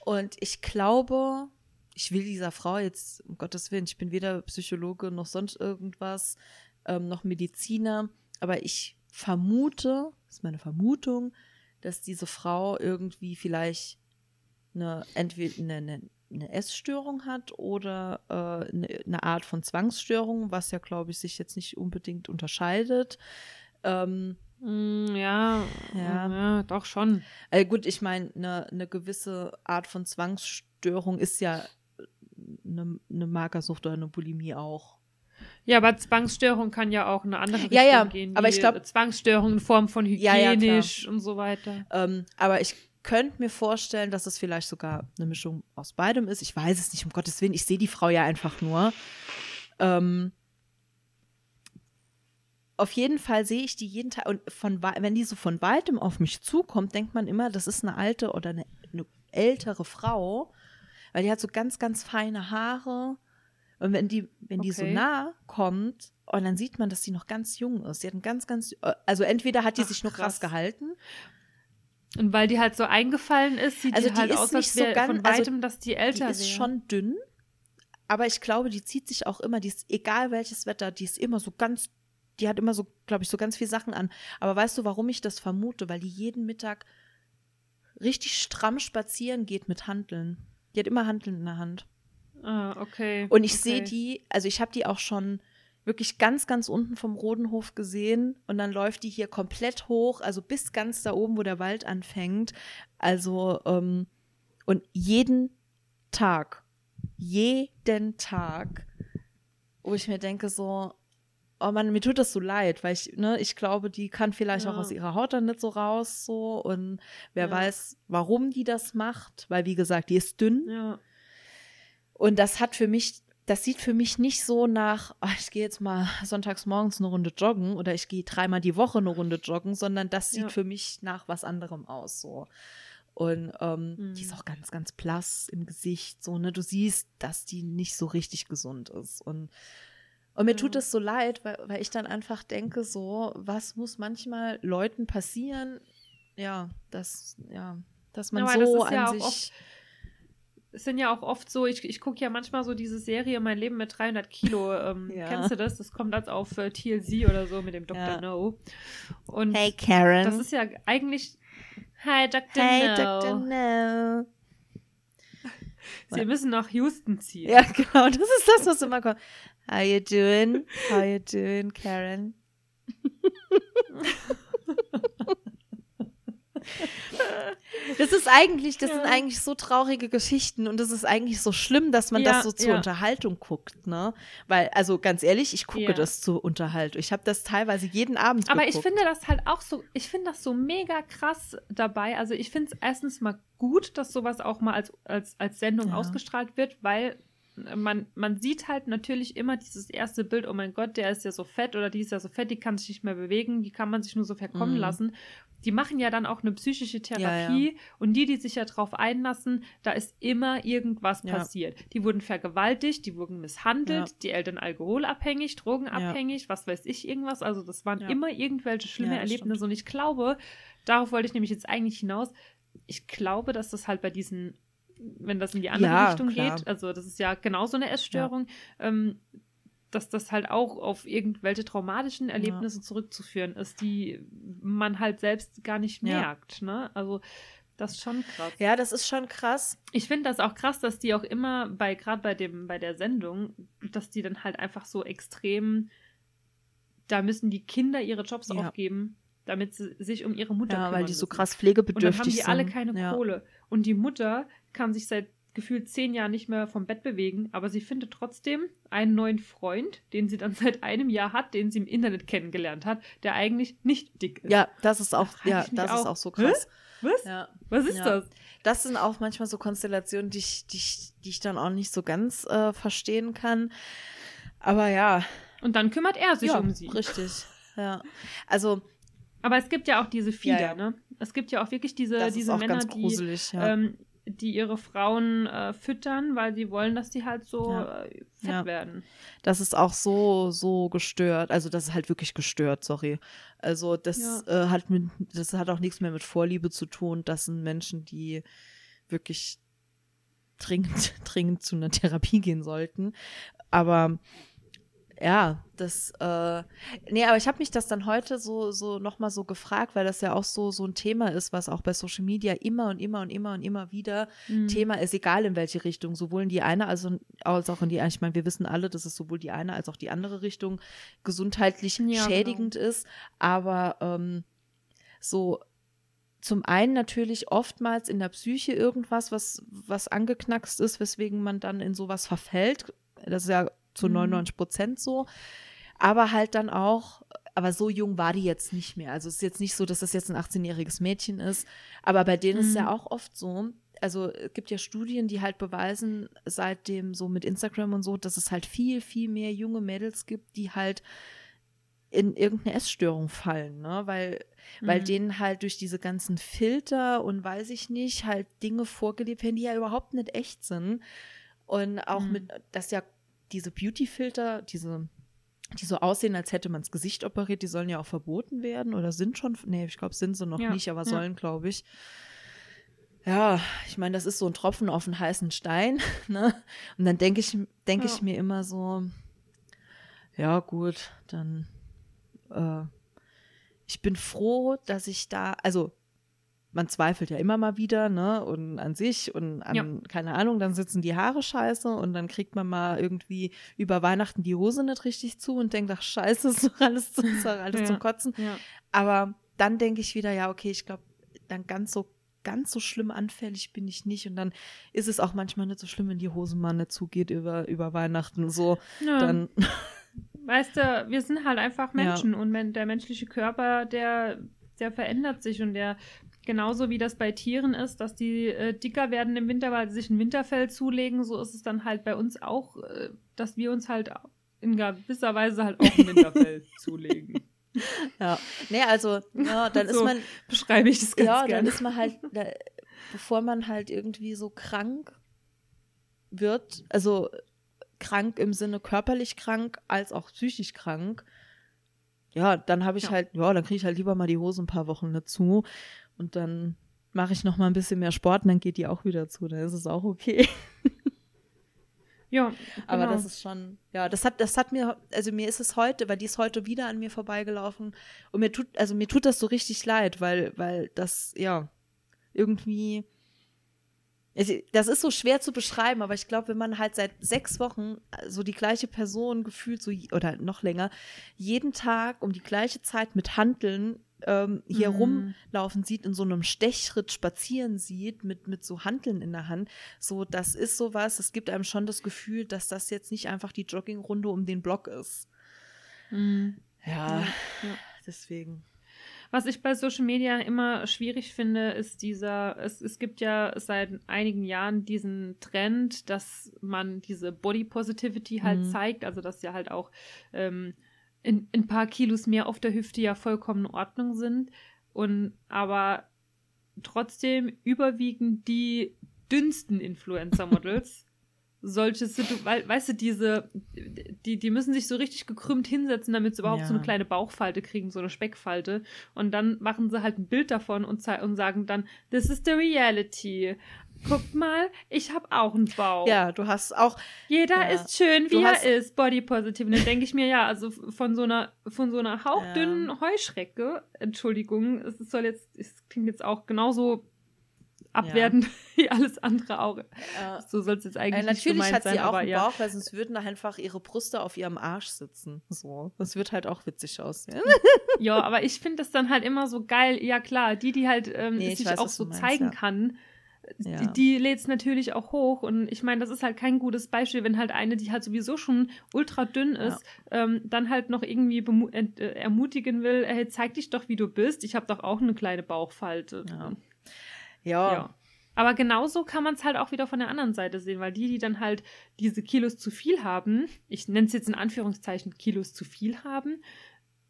Speaker 2: Und ich glaube, ich will dieser Frau jetzt, um Gottes Willen, ich bin weder Psychologe noch sonst irgendwas, ähm, noch Mediziner, aber ich vermute, das ist meine Vermutung, dass diese Frau irgendwie vielleicht eine, entweder eine, eine, eine Essstörung hat oder äh, eine, eine, Art von Zwangsstörung, was ja, glaube ich, sich jetzt nicht unbedingt unterscheidet. Ähm,
Speaker 1: mm, ja, ja, ja, doch schon.
Speaker 2: Äh, gut, ich meine, eine, eine gewisse Art von Zwangsstörung ist ja eine, eine Magersucht oder eine Bulimie auch.
Speaker 1: Ja, aber Zwangsstörung kann ja auch eine andere
Speaker 2: Richtung ja, ja, gehen. Aber ich glaube
Speaker 1: Zwangsstörung in Form von hygienisch ja, und so weiter.
Speaker 2: Ähm, aber ich könnte mir vorstellen, dass es vielleicht sogar eine Mischung aus beidem ist. Ich weiß es nicht, um Gottes Willen. Ich sehe die Frau ja einfach nur. Ähm, auf jeden Fall sehe ich die jeden Tag und von wenn die so von weitem auf mich zukommt, denkt man immer, das ist eine alte oder eine, eine ältere Frau, weil die hat so ganz ganz feine Haare und wenn die, wenn die so nah kommt, und oh, dann sieht man, dass sie noch ganz jung ist. Sie hat ein ganz, ganz, also entweder hat die Ach, sich nur krass. krass gehalten.
Speaker 1: Und weil die halt so eingefallen ist, sieht
Speaker 2: also
Speaker 1: die, die halt
Speaker 2: ist
Speaker 1: aus,
Speaker 2: nicht so ganz,
Speaker 1: von also weitem, also dass die älter
Speaker 2: ist. Die ist wäre. schon dünn, aber ich glaube, die zieht sich auch immer, die ist, egal welches Wetter, die ist immer so ganz, die hat immer so, glaube ich, so ganz viele Sachen an. Aber weißt du, warum ich das vermute? Weil die jeden Mittag richtig stramm spazieren geht mit Handeln. Die hat immer Handeln in der Hand.
Speaker 1: Ah, okay.
Speaker 2: Und ich
Speaker 1: okay.
Speaker 2: sehe die, also ich habe die auch schon wirklich ganz, ganz unten vom Rodenhof gesehen und dann läuft die hier komplett hoch, also bis ganz da oben, wo der Wald anfängt. Also, ähm, und jeden Tag, jeden Tag, wo ich mir denke, so, oh Mann, mir tut das so leid, weil ich, ne, ich glaube, die kann vielleicht ja. auch aus ihrer Haut dann nicht so raus, so, und wer ja. weiß, warum die das macht, weil, wie gesagt, die ist dünn.
Speaker 1: Ja.
Speaker 2: Und das hat für mich, das sieht für mich nicht so nach, oh, ich gehe jetzt mal sonntags morgens eine Runde joggen oder ich gehe dreimal die Woche eine Runde joggen, sondern das sieht ja. für mich nach was anderem aus, so. Und ähm, mhm. die ist auch ganz, ganz blass im Gesicht, so, ne? Du siehst, dass die nicht so richtig gesund ist. Und, und mir ja. tut es so leid, weil, weil ich dann einfach denke, so, was muss manchmal Leuten passieren? Ja, das, ja, dass man ja, so an sich
Speaker 1: es sind ja auch oft so, ich, ich gucke ja manchmal so diese Serie Mein Leben mit 300 Kilo. Ähm, ja. Kennst du das? Das kommt als auf äh, TLC oder so mit dem Dr. Ja. No. Und
Speaker 2: hey Karen.
Speaker 1: Das ist ja eigentlich. Hi Dr.
Speaker 2: Hey
Speaker 1: no.
Speaker 2: Dr. No.
Speaker 1: Sie müssen nach Houston ziehen.
Speaker 2: Ja, genau. Das ist das, was immer kommt. How you doing? How you doing, Karen? Das ist eigentlich, das ja. sind eigentlich so traurige Geschichten und es ist eigentlich so schlimm, dass man ja, das so zur ja. Unterhaltung guckt, ne? Weil, also ganz ehrlich, ich gucke das zur Unterhaltung. Ich habe das teilweise jeden Abend
Speaker 1: Aber
Speaker 2: geguckt.
Speaker 1: ich finde das halt auch so, ich finde das so mega krass dabei. Also ich finde es erstens mal gut, dass sowas auch mal als, als, als Sendung ausgestrahlt wird, weil man, man sieht halt natürlich immer dieses erste Bild, oh mein Gott, der ist ja so fett oder die ist ja so fett, die kann sich nicht mehr bewegen, die kann man sich nur so verkommen mhm. lassen die machen ja dann auch eine psychische Therapie ja, ja. und die, die sich ja drauf einlassen, da ist immer irgendwas ja. passiert. Die wurden vergewaltigt, die wurden misshandelt, die Eltern alkoholabhängig, drogenabhängig, was weiß ich, irgendwas. Also das waren immer irgendwelche schlimme Erlebnisse stimmt. und ich glaube, darauf wollte ich nämlich jetzt eigentlich hinaus, ich glaube, dass das halt bei diesen wenn das in die andere Richtung klar. geht, also das ist ja genauso eine Essstörung, ähm, dass das halt auch auf irgendwelche traumatischen Erlebnisse ja. zurückzuführen ist, die man halt selbst gar nicht ja. merkt. Ne? Also das ist schon krass.
Speaker 2: Ja, das ist schon krass.
Speaker 1: Ich finde das auch krass, dass die auch immer bei, gerade bei dem, bei der Sendung, dass die dann halt einfach so extrem, da müssen die Kinder ihre Jobs ja. aufgeben, damit sie sich um ihre Mutter ja, kümmern.
Speaker 2: Ja, weil die so krass pflegebedürftig sind. Und dann haben die
Speaker 1: sind. alle keine ja. Kohle. Und die Mutter kann sich seit gefühlt zehn Jahren nicht mehr vom Bett bewegen, aber sie findet trotzdem einen neuen Freund, den sie dann seit einem Jahr hat, den sie im Internet kennengelernt hat, der eigentlich nicht dick ist.
Speaker 2: Ja, das ist auch, das ja, das auch. ist auch so krass.
Speaker 1: Hä? Was? Ja. Was ist ja. das?
Speaker 2: Das sind auch manchmal so Konstellationen, die ich, die ich, die ich dann auch nicht so ganz äh, verstehen kann. Aber ja.
Speaker 1: Und dann kümmert er sich
Speaker 2: ja,
Speaker 1: um sie.
Speaker 2: Richtig. Ja. Also.
Speaker 1: Aber es gibt ja auch diese Fieder, ja, ne? Es gibt ja auch wirklich diese, diese Männer,
Speaker 2: gruselig,
Speaker 1: die ähm, die ihre Frauen äh, füttern, weil sie wollen, dass die halt so ja. äh, fett ja. werden.
Speaker 2: Das ist auch so, so gestört. Also das ist halt wirklich gestört, sorry. Also das ja. äh, hat mit, das hat auch nichts mehr mit Vorliebe zu tun. Das sind Menschen, die wirklich dringend, dringend zu einer Therapie gehen sollten. Aber ja, das, äh, nee, aber ich habe mich das dann heute so, so nochmal so gefragt, weil das ja auch so, so ein Thema ist, was auch bei Social Media immer und immer und immer und immer wieder mhm. Thema ist, egal in welche Richtung, sowohl in die eine also, als auch in die, ich meine, wir wissen alle, dass es sowohl die eine als auch die andere Richtung gesundheitlich ja, genau. schädigend genau. ist, aber ähm, so zum einen natürlich oftmals in der Psyche irgendwas, was, was angeknackst ist, weswegen man dann in sowas verfällt. Das ist ja zu 99 mhm. Prozent so. Aber halt dann auch, aber so jung war die jetzt nicht mehr. Also es ist jetzt nicht so, dass das jetzt ein 18-jähriges Mädchen ist. Aber bei denen mhm. ist es ja auch oft so. Also es gibt ja Studien, die halt beweisen, seitdem so mit Instagram und so, dass es halt viel, viel mehr junge Mädels gibt, die halt in irgendeine Essstörung fallen, ne? Weil, mhm. weil denen halt durch diese ganzen Filter und weiß ich nicht, halt Dinge vorgelebt werden, die ja überhaupt nicht echt sind. Und auch mhm. mit, dass ja diese Beauty-Filter, diese, die so aussehen, als hätte man das Gesicht operiert, die sollen ja auch verboten werden oder sind schon, nee, ich glaube, sind sie noch ja, nicht, aber ja. sollen, glaube ich. Ja, ich meine, das ist so ein Tropfen auf einen heißen Stein, ne? Und dann denke ich, denke ja. ich mir immer so, ja, gut, dann äh, ich bin froh, dass ich da, also man zweifelt ja immer mal wieder, ne? Und an sich und an, ja. keine Ahnung, dann sitzen die Haare scheiße und dann kriegt man mal irgendwie über Weihnachten die Hose nicht richtig zu und denkt, ach scheiße, ist doch alles, zu, ist doch alles ja. zum Kotzen. Ja. Aber dann denke ich wieder, ja, okay, ich glaube, dann ganz so ganz so schlimm anfällig bin ich nicht. Und dann ist es auch manchmal nicht so schlimm, wenn die Hose mal nicht zugeht über, über Weihnachten. So, ja. dann.
Speaker 1: Weißt du, wir sind halt einfach Menschen ja. und der menschliche Körper, der, der verändert sich und der Genauso wie das bei Tieren ist, dass die äh, dicker werden im Winter, weil sie sich ein Winterfell zulegen, so ist es dann halt bei uns auch, äh, dass wir uns halt in gewisser Weise halt auch ein Winterfell zulegen.
Speaker 2: Ja, nee, also, ja, dann so ist man.
Speaker 1: Beschreibe ich das ganz Ja,
Speaker 2: gerne. dann ist man halt, da, bevor man halt irgendwie so krank wird, also krank im Sinne körperlich krank als auch psychisch krank, ja, dann habe ich ja. halt, ja, dann kriege ich halt lieber mal die Hose ein paar Wochen dazu. Und dann mache ich noch mal ein bisschen mehr Sport und dann geht die auch wieder zu. Dann ist es auch okay.
Speaker 1: Ja, genau.
Speaker 2: aber das ist schon, ja, das hat, das hat mir, also mir ist es heute, weil die ist heute wieder an mir vorbeigelaufen und mir tut, also mir tut das so richtig leid, weil, weil das, ja, irgendwie, das ist so schwer zu beschreiben, aber ich glaube, wenn man halt seit sechs Wochen so die gleiche Person gefühlt so, oder noch länger, jeden Tag um die gleiche Zeit mit Handeln ähm, hier mhm. rumlaufen sieht, in so einem Stechschritt spazieren sieht, mit, mit so Hanteln in der Hand. So, das ist sowas, es gibt einem schon das Gefühl, dass das jetzt nicht einfach die Joggingrunde um den Block ist. Mhm. Ja, ja, deswegen.
Speaker 1: Was ich bei Social Media immer schwierig finde, ist dieser, es, es gibt ja seit einigen Jahren diesen Trend, dass man diese Body Positivity halt mhm. zeigt, also dass ja halt auch ähm, in, ein paar Kilos mehr auf der Hüfte ja vollkommen in Ordnung sind. Und aber trotzdem überwiegend die dünnsten Influencer-Models. solche Situationen, weißt du, diese, die, die müssen sich so richtig gekrümmt hinsetzen, damit sie überhaupt ja. so eine kleine Bauchfalte kriegen, so eine Speckfalte. Und dann machen sie halt ein Bild davon und, und sagen dann, this is the reality guck mal, ich habe auch einen Bauch.
Speaker 2: Ja, du hast auch.
Speaker 1: Jeder
Speaker 2: ja,
Speaker 1: ist schön, wie er ist, body positive. Und dann denke ich mir, ja, also von so einer, von so einer hauchdünnen ja. Heuschrecke, Entschuldigung, es soll jetzt, es klingt jetzt auch genauso abwertend ja. wie alles andere auch. So soll es jetzt eigentlich äh,
Speaker 2: nicht Natürlich hat
Speaker 1: sie
Speaker 2: auch einen Bauch, weil sonst würden da einfach ihre Brüste auf ihrem Arsch sitzen. So, das wird halt auch witzig aussehen.
Speaker 1: ja, aber ich finde das dann halt immer so geil. Ja klar, die, die halt ähm, nee, sich weiß, auch so meinst, zeigen kann ja. die, die lädt es natürlich auch hoch. Und ich meine, das ist halt kein gutes Beispiel, wenn halt eine, die halt sowieso schon ultra dünn ist, ja. ähm, dann halt noch irgendwie äh, ermutigen will, hey, zeig dich doch, wie du bist. Ich habe doch auch eine kleine Bauchfalte.
Speaker 2: Ja. ja.
Speaker 1: ja. Aber genauso kann man es halt auch wieder von der anderen Seite sehen, weil die, die dann halt diese Kilos zu viel haben, ich nenne es jetzt in Anführungszeichen Kilos zu viel haben,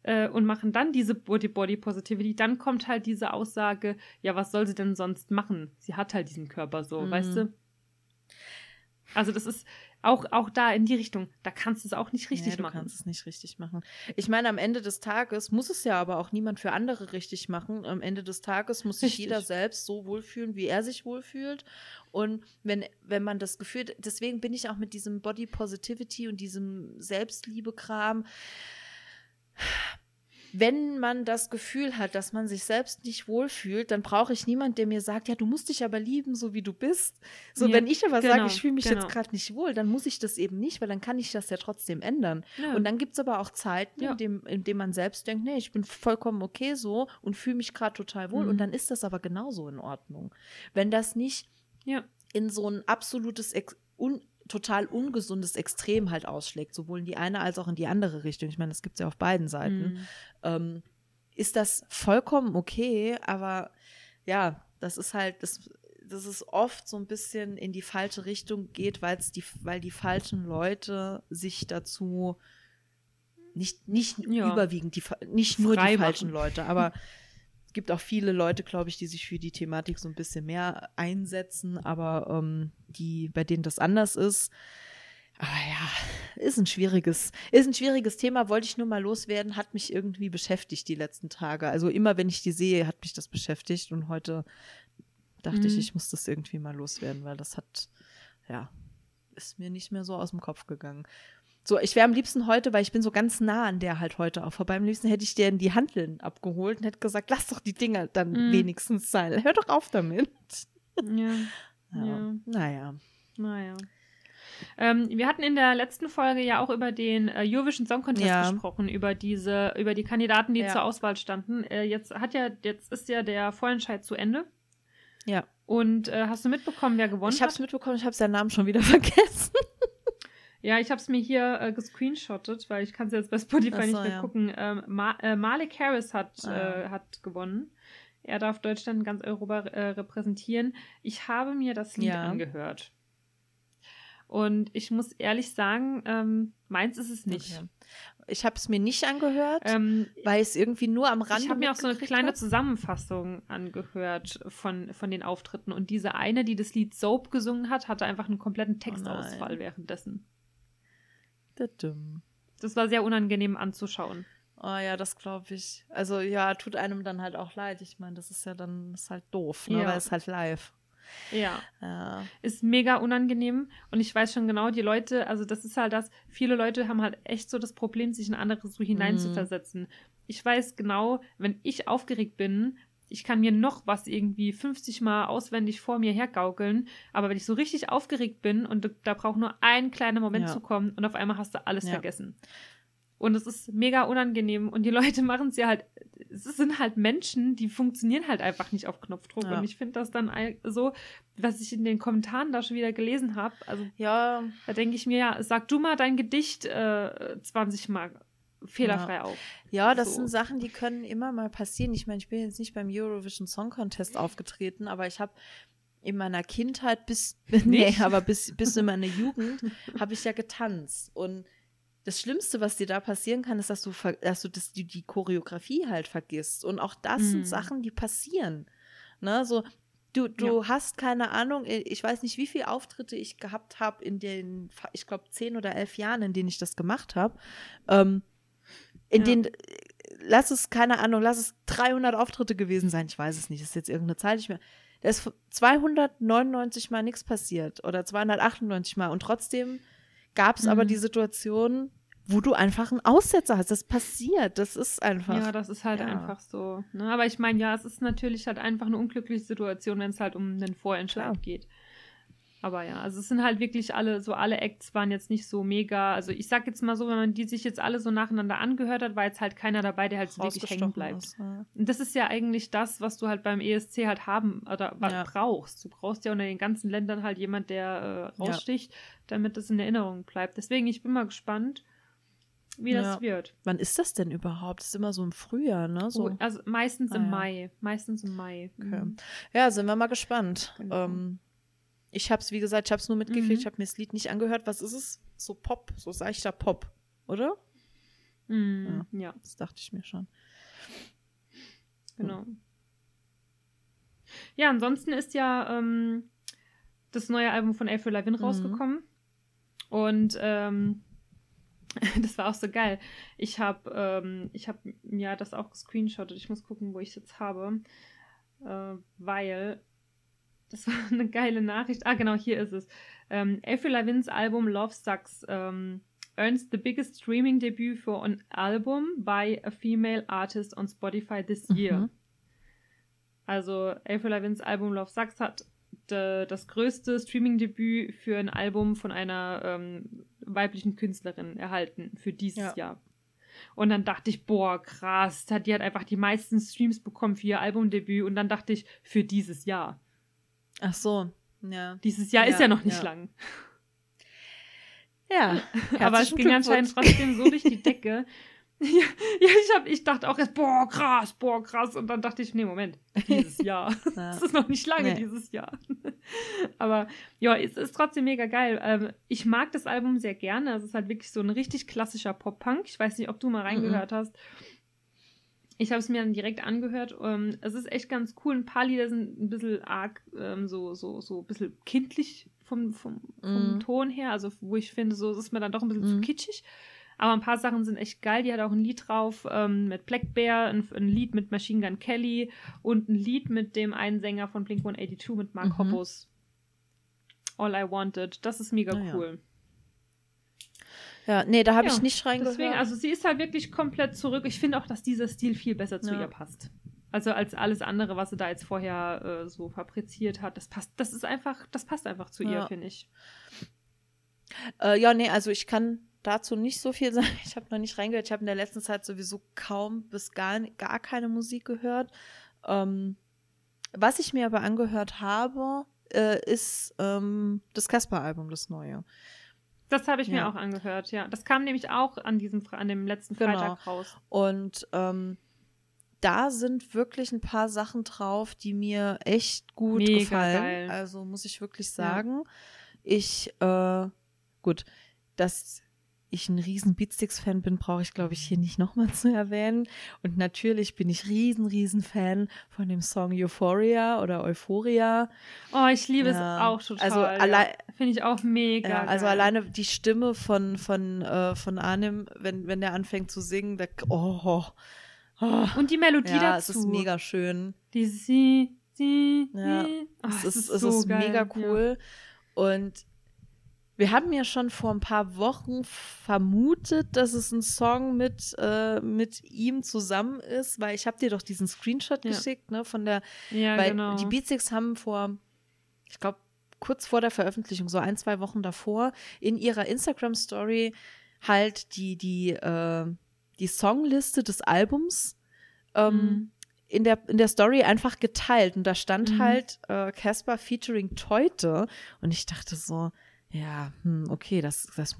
Speaker 1: äh, und machen dann diese Body Body Positivity, dann kommt halt diese Aussage, ja, was soll sie denn sonst machen? Sie hat halt diesen Körper so, mhm. weißt du? Also das ist auch, auch da in die Richtung, da kannst du es auch nicht richtig
Speaker 2: nee,
Speaker 1: machen.
Speaker 2: Du kannst es nicht richtig machen. Ich meine, am Ende des Tages muss es ja aber auch niemand für andere richtig machen. Am Ende des Tages muss sich richtig. jeder selbst so wohlfühlen, wie er sich wohlfühlt. Und wenn, wenn man das Gefühl, deswegen bin ich auch mit diesem Body Positivity und diesem Selbstliebe-Kram wenn man das Gefühl hat, dass man sich selbst nicht wohlfühlt, dann brauche ich niemanden, der mir sagt, ja, du musst dich aber lieben, so wie du bist. So, ja, wenn ich aber genau, sage, ich fühle mich genau. jetzt gerade nicht wohl, dann muss ich das eben nicht, weil dann kann ich das ja trotzdem ändern. Ja. Und dann gibt es aber auch Zeiten, ja. in, dem, in dem man selbst denkt, nee, ich bin vollkommen okay so und fühle mich gerade total wohl. Mhm. Und dann ist das aber genauso in Ordnung. Wenn das nicht in so ein absolutes Ex un total ungesundes Extrem halt ausschlägt, sowohl in die eine als auch in die andere Richtung. Ich meine, das gibt es ja auf beiden Seiten. Mhm. Ähm, ist das vollkommen okay, aber ja, das ist halt, das, dass es oft so ein bisschen in die falsche Richtung geht, weil's die, weil die falschen Leute sich dazu nicht, nicht ja. überwiegend, die, nicht nur Frei die falschen Leute, aber gibt auch viele Leute, glaube ich, die sich für die Thematik so ein bisschen mehr einsetzen, aber ähm, die, bei denen das anders ist. Aber ja, ist ein schwieriges, ist ein schwieriges Thema, wollte ich nur mal loswerden, hat mich irgendwie beschäftigt die letzten Tage. Also immer wenn ich die sehe, hat mich das beschäftigt und heute dachte mhm. ich, ich muss das irgendwie mal loswerden, weil das hat, ja, ist mir nicht mehr so aus dem Kopf gegangen. So, ich wäre am liebsten heute, weil ich bin so ganz nah an der halt heute auch vorbei. Am liebsten hätte ich dir in die Handeln abgeholt und hätte gesagt, lass doch die Dinger dann mm. wenigstens sein. Hör doch auf damit. Ja. ja. ja. Naja.
Speaker 1: Naja. Ähm, wir hatten in der letzten Folge ja auch über den äh, Eurovision Song Contest ja. gesprochen, über diese, über die Kandidaten, die ja. zur Auswahl standen. Äh, jetzt hat ja, jetzt ist ja der Vorentscheid zu Ende.
Speaker 2: Ja.
Speaker 1: Und äh, hast du mitbekommen, wer gewonnen
Speaker 2: ich hat? Ich habe es mitbekommen, ich habe seinen Namen schon wieder vergessen.
Speaker 1: Ja, ich habe es mir hier äh, gescreenshottet, weil ich kann es jetzt bei Spotify so, nicht mehr ja. gucken. Ähm, Ma äh, Malik Harris hat, ah, äh, hat gewonnen. Er darf Deutschland in ganz Europa äh, repräsentieren. Ich habe mir das Lied ja. angehört. Und ich muss ehrlich sagen, ähm, meins ist es nicht. Okay.
Speaker 2: Ich habe es mir nicht angehört, ähm, weil es irgendwie nur am Rand.
Speaker 1: Ich habe mir auch so eine kleine hat. Zusammenfassung angehört von, von den Auftritten. Und diese eine, die das Lied Soap gesungen hat, hatte einfach einen kompletten oh Textausfall oh währenddessen. Das war sehr unangenehm anzuschauen.
Speaker 2: Oh ja, das glaube ich. Also ja, tut einem dann halt auch leid. Ich meine, das ist ja dann ist halt doof, ne? Ja. weil es halt live.
Speaker 1: Ja. ja. Ist mega unangenehm und ich weiß schon genau, die Leute, also das ist halt das, viele Leute haben halt echt so das Problem, sich in andere so hineinzuversetzen. Mhm. Ich weiß genau, wenn ich aufgeregt bin, ich kann mir noch was irgendwie 50 Mal auswendig vor mir hergaukeln, aber wenn ich so richtig aufgeregt bin und da braucht nur ein kleiner Moment ja. zu kommen und auf einmal hast du alles ja. vergessen. Und es ist mega unangenehm und die Leute machen es ja halt, es sind halt Menschen, die funktionieren halt einfach nicht auf Knopfdruck. Ja. Und ich finde das dann so, was ich in den Kommentaren da schon wieder gelesen habe, also ja, da denke ich mir, ja, sag du mal dein Gedicht äh, 20 Mal fehlerfrei
Speaker 2: ja.
Speaker 1: auf.
Speaker 2: Ja, das so. sind Sachen, die können immer mal passieren. Ich meine, ich bin jetzt nicht beim Eurovision Song Contest aufgetreten, aber ich habe in meiner Kindheit bis nee, aber bis bis in meine Jugend habe ich ja getanzt und das Schlimmste, was dir da passieren kann, ist, dass du, dass du das, die, die Choreografie halt vergisst. Und auch das mm. sind Sachen, die passieren. Ne, so, du, du ja. hast keine Ahnung, ich weiß nicht, wie viele Auftritte ich gehabt habe in den, ich glaube, zehn oder elf Jahren, in denen ich das gemacht habe. Ähm, in ja. den, lass es, keine Ahnung, lass es 300 Auftritte gewesen sein, ich weiß es nicht, das ist jetzt irgendeine Zahl nicht mehr. Da ist 299 Mal nichts passiert oder 298 Mal und trotzdem gab es mhm. aber die Situation, wo du einfach einen Aussetzer hast. Das passiert. Das ist einfach.
Speaker 1: Ja, das ist halt ja. einfach so. Ne? Aber ich meine, ja, es ist natürlich halt einfach eine unglückliche Situation, wenn es halt um einen Vorentscheid Klar. geht. Aber ja, also es sind halt wirklich alle, so alle Acts waren jetzt nicht so mega. Also ich sag jetzt mal so, wenn man die sich jetzt alle so nacheinander angehört hat, war jetzt halt keiner dabei, der halt so wirklich hängen bleibt. Ist, ja. Und das ist ja eigentlich das, was du halt beim ESC halt haben oder ja. brauchst. Du brauchst ja unter den ganzen Ländern halt jemand, der äh, raussticht, ja. damit das in Erinnerung bleibt. Deswegen, ich bin mal gespannt wie das wird.
Speaker 2: Wann ist das denn überhaupt? Das ist immer so im Frühjahr, ne? So.
Speaker 1: Oh, also meistens ah, im Mai. Meistens im Mai.
Speaker 2: Okay. Mhm. Ja, sind wir mal gespannt. Genau. Ähm, ich habe es, wie gesagt, ich habe es nur mitgekriegt, mhm. ich habe mir das Lied nicht angehört. Was ist es? So Pop, so seichter Pop, oder?
Speaker 1: Mm, ja,
Speaker 2: ja, das dachte ich mir schon.
Speaker 1: Genau. Ja, ansonsten ist ja ähm, das neue Album von Avril Lavigne mhm. rausgekommen. Und ähm, das war auch so geil. Ich habe ähm, ich hab mir das auch gescreenshottet. Ich muss gucken, wo ich es jetzt habe. Äh, weil das war eine geile Nachricht. Ah, genau, hier ist es. Ähm, Avril Lavigne's Album Love Sucks ähm, earns the biggest streaming debut for an album by a female artist on Spotify this year. Mhm. Also Avril Lavigne's Album Love Sucks hat de, das größte Streaming-Debüt für ein Album von einer ähm, weiblichen Künstlerin erhalten für dieses ja. Jahr. Und dann dachte ich, boah, krass, die hat einfach die meisten Streams bekommen für ihr Albumdebüt. Und dann dachte ich, für dieses Jahr.
Speaker 2: Ach so, ja.
Speaker 1: Dieses Jahr ja, ist ja noch nicht ja. lang.
Speaker 2: Ja,
Speaker 1: aber es ging anscheinend trotzdem so durch die Decke, Ja, ja ich, hab, ich dachte auch erst, boah, krass, boah, krass. Und dann dachte ich, nee, Moment, dieses Jahr. Das ist noch nicht lange, nee. dieses Jahr. Aber ja, es ist trotzdem mega geil. Ähm, ich mag das Album sehr gerne. Es ist halt wirklich so ein richtig klassischer Pop-Punk. Ich weiß nicht, ob du mal reingehört mhm. hast. Ich habe es mir dann direkt angehört. Ähm, es ist echt ganz cool. Ein paar Lieder sind ein bisschen arg, ähm, so, so, so ein bisschen kindlich vom, vom, vom mm. Ton her. Also, wo ich finde, so es ist mir dann doch ein bisschen mm. zu mhm. kitschig. Aber ein paar Sachen sind echt geil. Die hat auch ein Lied drauf ähm, mit Black Bear, ein, ein, Lied mit Machine Gun Kelly und ein Lied mit dem einen Sänger von Blink 182 mit Mark mhm. Hoppus. All I Wanted. Das ist mega naja. cool.
Speaker 2: Ja, nee, da habe ja, ich nicht reingehört. Deswegen,
Speaker 1: also sie ist halt wirklich komplett zurück. Ich finde auch, dass dieser Stil viel besser zu ja. ihr passt. Also als alles andere, was sie da jetzt vorher äh, so fabriziert hat. Das passt, das ist einfach, das passt einfach zu ja. ihr, finde ich.
Speaker 2: Äh, ja, nee, also ich kann dazu nicht so viel sagen. Ich habe noch nicht reingehört. Ich habe in der letzten Zeit sowieso kaum bis gar, gar keine Musik gehört. Ähm, was ich mir aber angehört habe, äh, ist ähm, das Casper-Album, das neue.
Speaker 1: Das habe ich ja. mir auch angehört, ja. Das kam nämlich auch an diesem an dem letzten genau. Freitag raus.
Speaker 2: Und ähm, da sind wirklich ein paar Sachen drauf, die mir echt gut Mega gefallen. Geil. Also muss ich wirklich sagen. Ja. Ich, äh, gut, das ich ein riesen Beatsticks-Fan bin, brauche ich, glaube ich, hier nicht nochmal zu erwähnen. Und natürlich bin ich riesen, riesen Fan von dem Song Euphoria oder Euphoria.
Speaker 1: Oh, ich liebe ja. es auch total. Also allein ja. finde ich auch mega. Ja,
Speaker 2: also alleine die Stimme von von äh, von Arnim, wenn wenn der anfängt zu singen, da, oh,
Speaker 1: oh, Und die Melodie ja,
Speaker 2: dazu. es ist mega schön.
Speaker 1: Die sie sie.
Speaker 2: Ja, oh, es, ist, ist es so ist geil. mega cool. Und wir haben ja schon vor ein paar Wochen vermutet, dass es ein Song mit, äh, mit ihm zusammen ist, weil ich habe dir doch diesen Screenshot ja. geschickt, ne, von der,
Speaker 1: ja,
Speaker 2: weil
Speaker 1: genau.
Speaker 2: die Beatsticks haben vor, ich glaube, kurz vor der Veröffentlichung, so ein, zwei Wochen davor, in ihrer Instagram-Story halt die, die, äh, die Songliste des Albums ähm, mhm. in, der, in der Story einfach geteilt. Und da stand mhm. halt äh, Casper featuring Teute. Und ich dachte so, ja, hm, okay, das, das,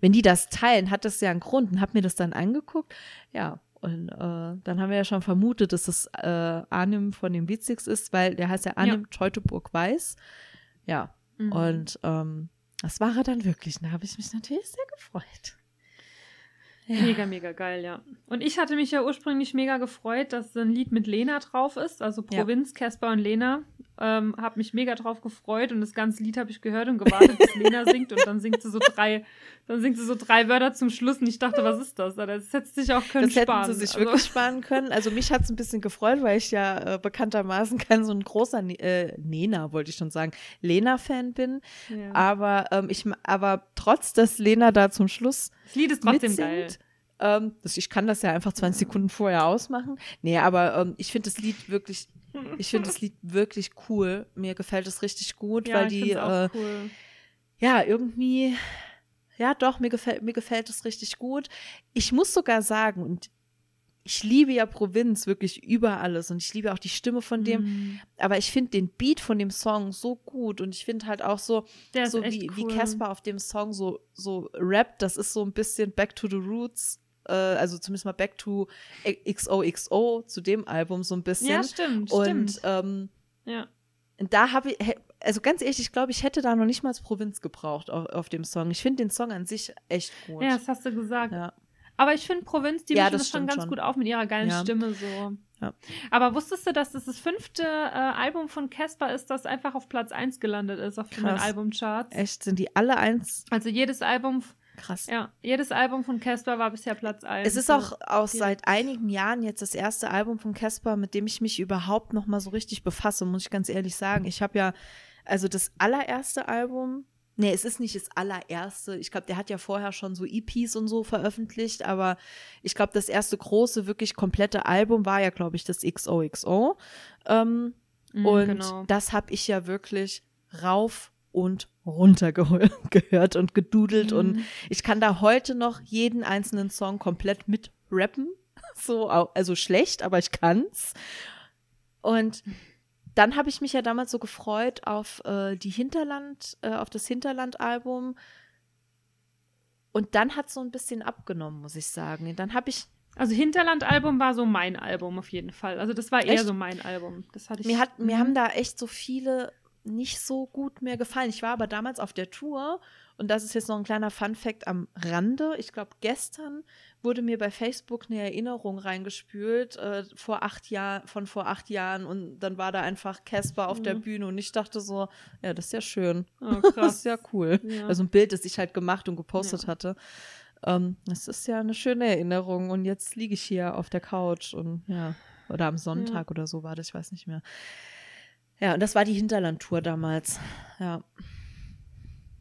Speaker 2: wenn die das teilen, hat das ja einen Grund und hab mir das dann angeguckt. Ja, und äh, dann haben wir ja schon vermutet, dass das äh, Arnim von den Witzix ist, weil der heißt ja Arnim ja. Teutoburg Weiß. Ja, mhm. und ähm, das war er dann wirklich. Da habe ich mich natürlich sehr gefreut.
Speaker 1: Ja. Mega, mega geil, ja. Und ich hatte mich ja ursprünglich mega gefreut, dass ein Lied mit Lena drauf ist, also Provinz, ja. Casper und Lena. Ähm, hab mich mega drauf gefreut und das ganze Lied habe ich gehört und gewartet, bis Lena singt und dann singt sie so drei, dann singt sie so drei Wörter zum Schluss und ich dachte, was ist das? Das hätte sich auch können
Speaker 2: das
Speaker 1: sparen.
Speaker 2: Das hätten sie sich also. wirklich sparen können. Also mich hat es ein bisschen gefreut, weil ich ja äh, bekanntermaßen kein so ein großer äh, Nena, wollte ich schon sagen, Lena-Fan bin. Ja. Aber ähm, ich, aber trotz, dass Lena da zum Schluss
Speaker 1: das Lied ist trotzdem mitsingt, geil.
Speaker 2: Ähm, ich kann das ja einfach 20 Sekunden vorher ausmachen. Nee, aber ähm, ich finde das Lied wirklich, ich finde das Lied wirklich cool. Mir gefällt es richtig gut, ja, weil die, äh, cool. ja, irgendwie, ja, doch, mir gefällt, mir gefällt es richtig gut. Ich muss sogar sagen, und ich liebe ja Provinz wirklich über alles und ich liebe auch die Stimme von dem, mm. aber ich finde den Beat von dem Song so gut und ich finde halt auch so, so wie, cool. wie Casper auf dem Song so, so rappt, das ist so ein bisschen Back to the Roots äh, also zumindest mal Back to XOXO zu dem Album so ein bisschen. Ja,
Speaker 1: stimmt.
Speaker 2: Und
Speaker 1: stimmt.
Speaker 2: Ähm, ja. da habe ich, also ganz ehrlich, ich glaube, ich hätte da noch nicht mal Provinz gebraucht auf, auf dem Song. Ich finde den Song an sich echt gut.
Speaker 1: Ja, das hast du gesagt. Ja. Aber ich finde Provinz, die ja, das schon ganz schon. gut auf mit ihrer geilen ja. Stimme so. Ja. Aber wusstest du, dass das das fünfte äh, Album von Casper ist, das einfach auf Platz 1 gelandet ist auf den Albumcharts?
Speaker 2: Echt? Sind die alle eins?
Speaker 1: Also jedes Album
Speaker 2: Krass.
Speaker 1: Ja, jedes Album von Casper war bisher Platz 1.
Speaker 2: Es ist auch aus seit einigen Jahren jetzt das erste Album von Casper, mit dem ich mich überhaupt noch mal so richtig befasse, muss ich ganz ehrlich sagen. Ich habe ja, also das allererste Album, nee, es ist nicht das allererste. Ich glaube, der hat ja vorher schon so EPs und so veröffentlicht, aber ich glaube, das erste große, wirklich komplette Album war ja, glaube ich, das XOXO. Ähm, mm, und genau. das habe ich ja wirklich rauf und runter gehört und gedudelt. Mhm. Und ich kann da heute noch jeden einzelnen Song komplett mit rappen. So, also schlecht, aber ich kann's. Und dann habe ich mich ja damals so gefreut auf äh, die Hinterland, äh, auf das Hinterland-Album. Und dann hat es so ein bisschen abgenommen, muss ich sagen. Dann habe ich
Speaker 1: also Hinterland-Album war so mein Album auf jeden Fall. Also das war eher echt? so mein Album. Das hatte ich.
Speaker 2: Mir, hat, mir mhm. haben da echt so viele nicht so gut mehr gefallen. Ich war aber damals auf der Tour und das ist jetzt noch ein kleiner Fun-Fact am Rande. Ich glaube, gestern wurde mir bei Facebook eine Erinnerung reingespült äh, vor acht Jahren, von vor acht Jahren und dann war da einfach Casper auf mhm. der Bühne und ich dachte so, ja, das ist ja schön. Oh, das ist ja cool. Ja. Also ein Bild, das ich halt gemacht und gepostet ja. hatte. Ähm, das ist ja eine schöne Erinnerung und jetzt liege ich hier auf der Couch und ja, oder am Sonntag ja. oder so war das, ich weiß nicht mehr. Ja, und das war die Hinterlandtour damals. Ja.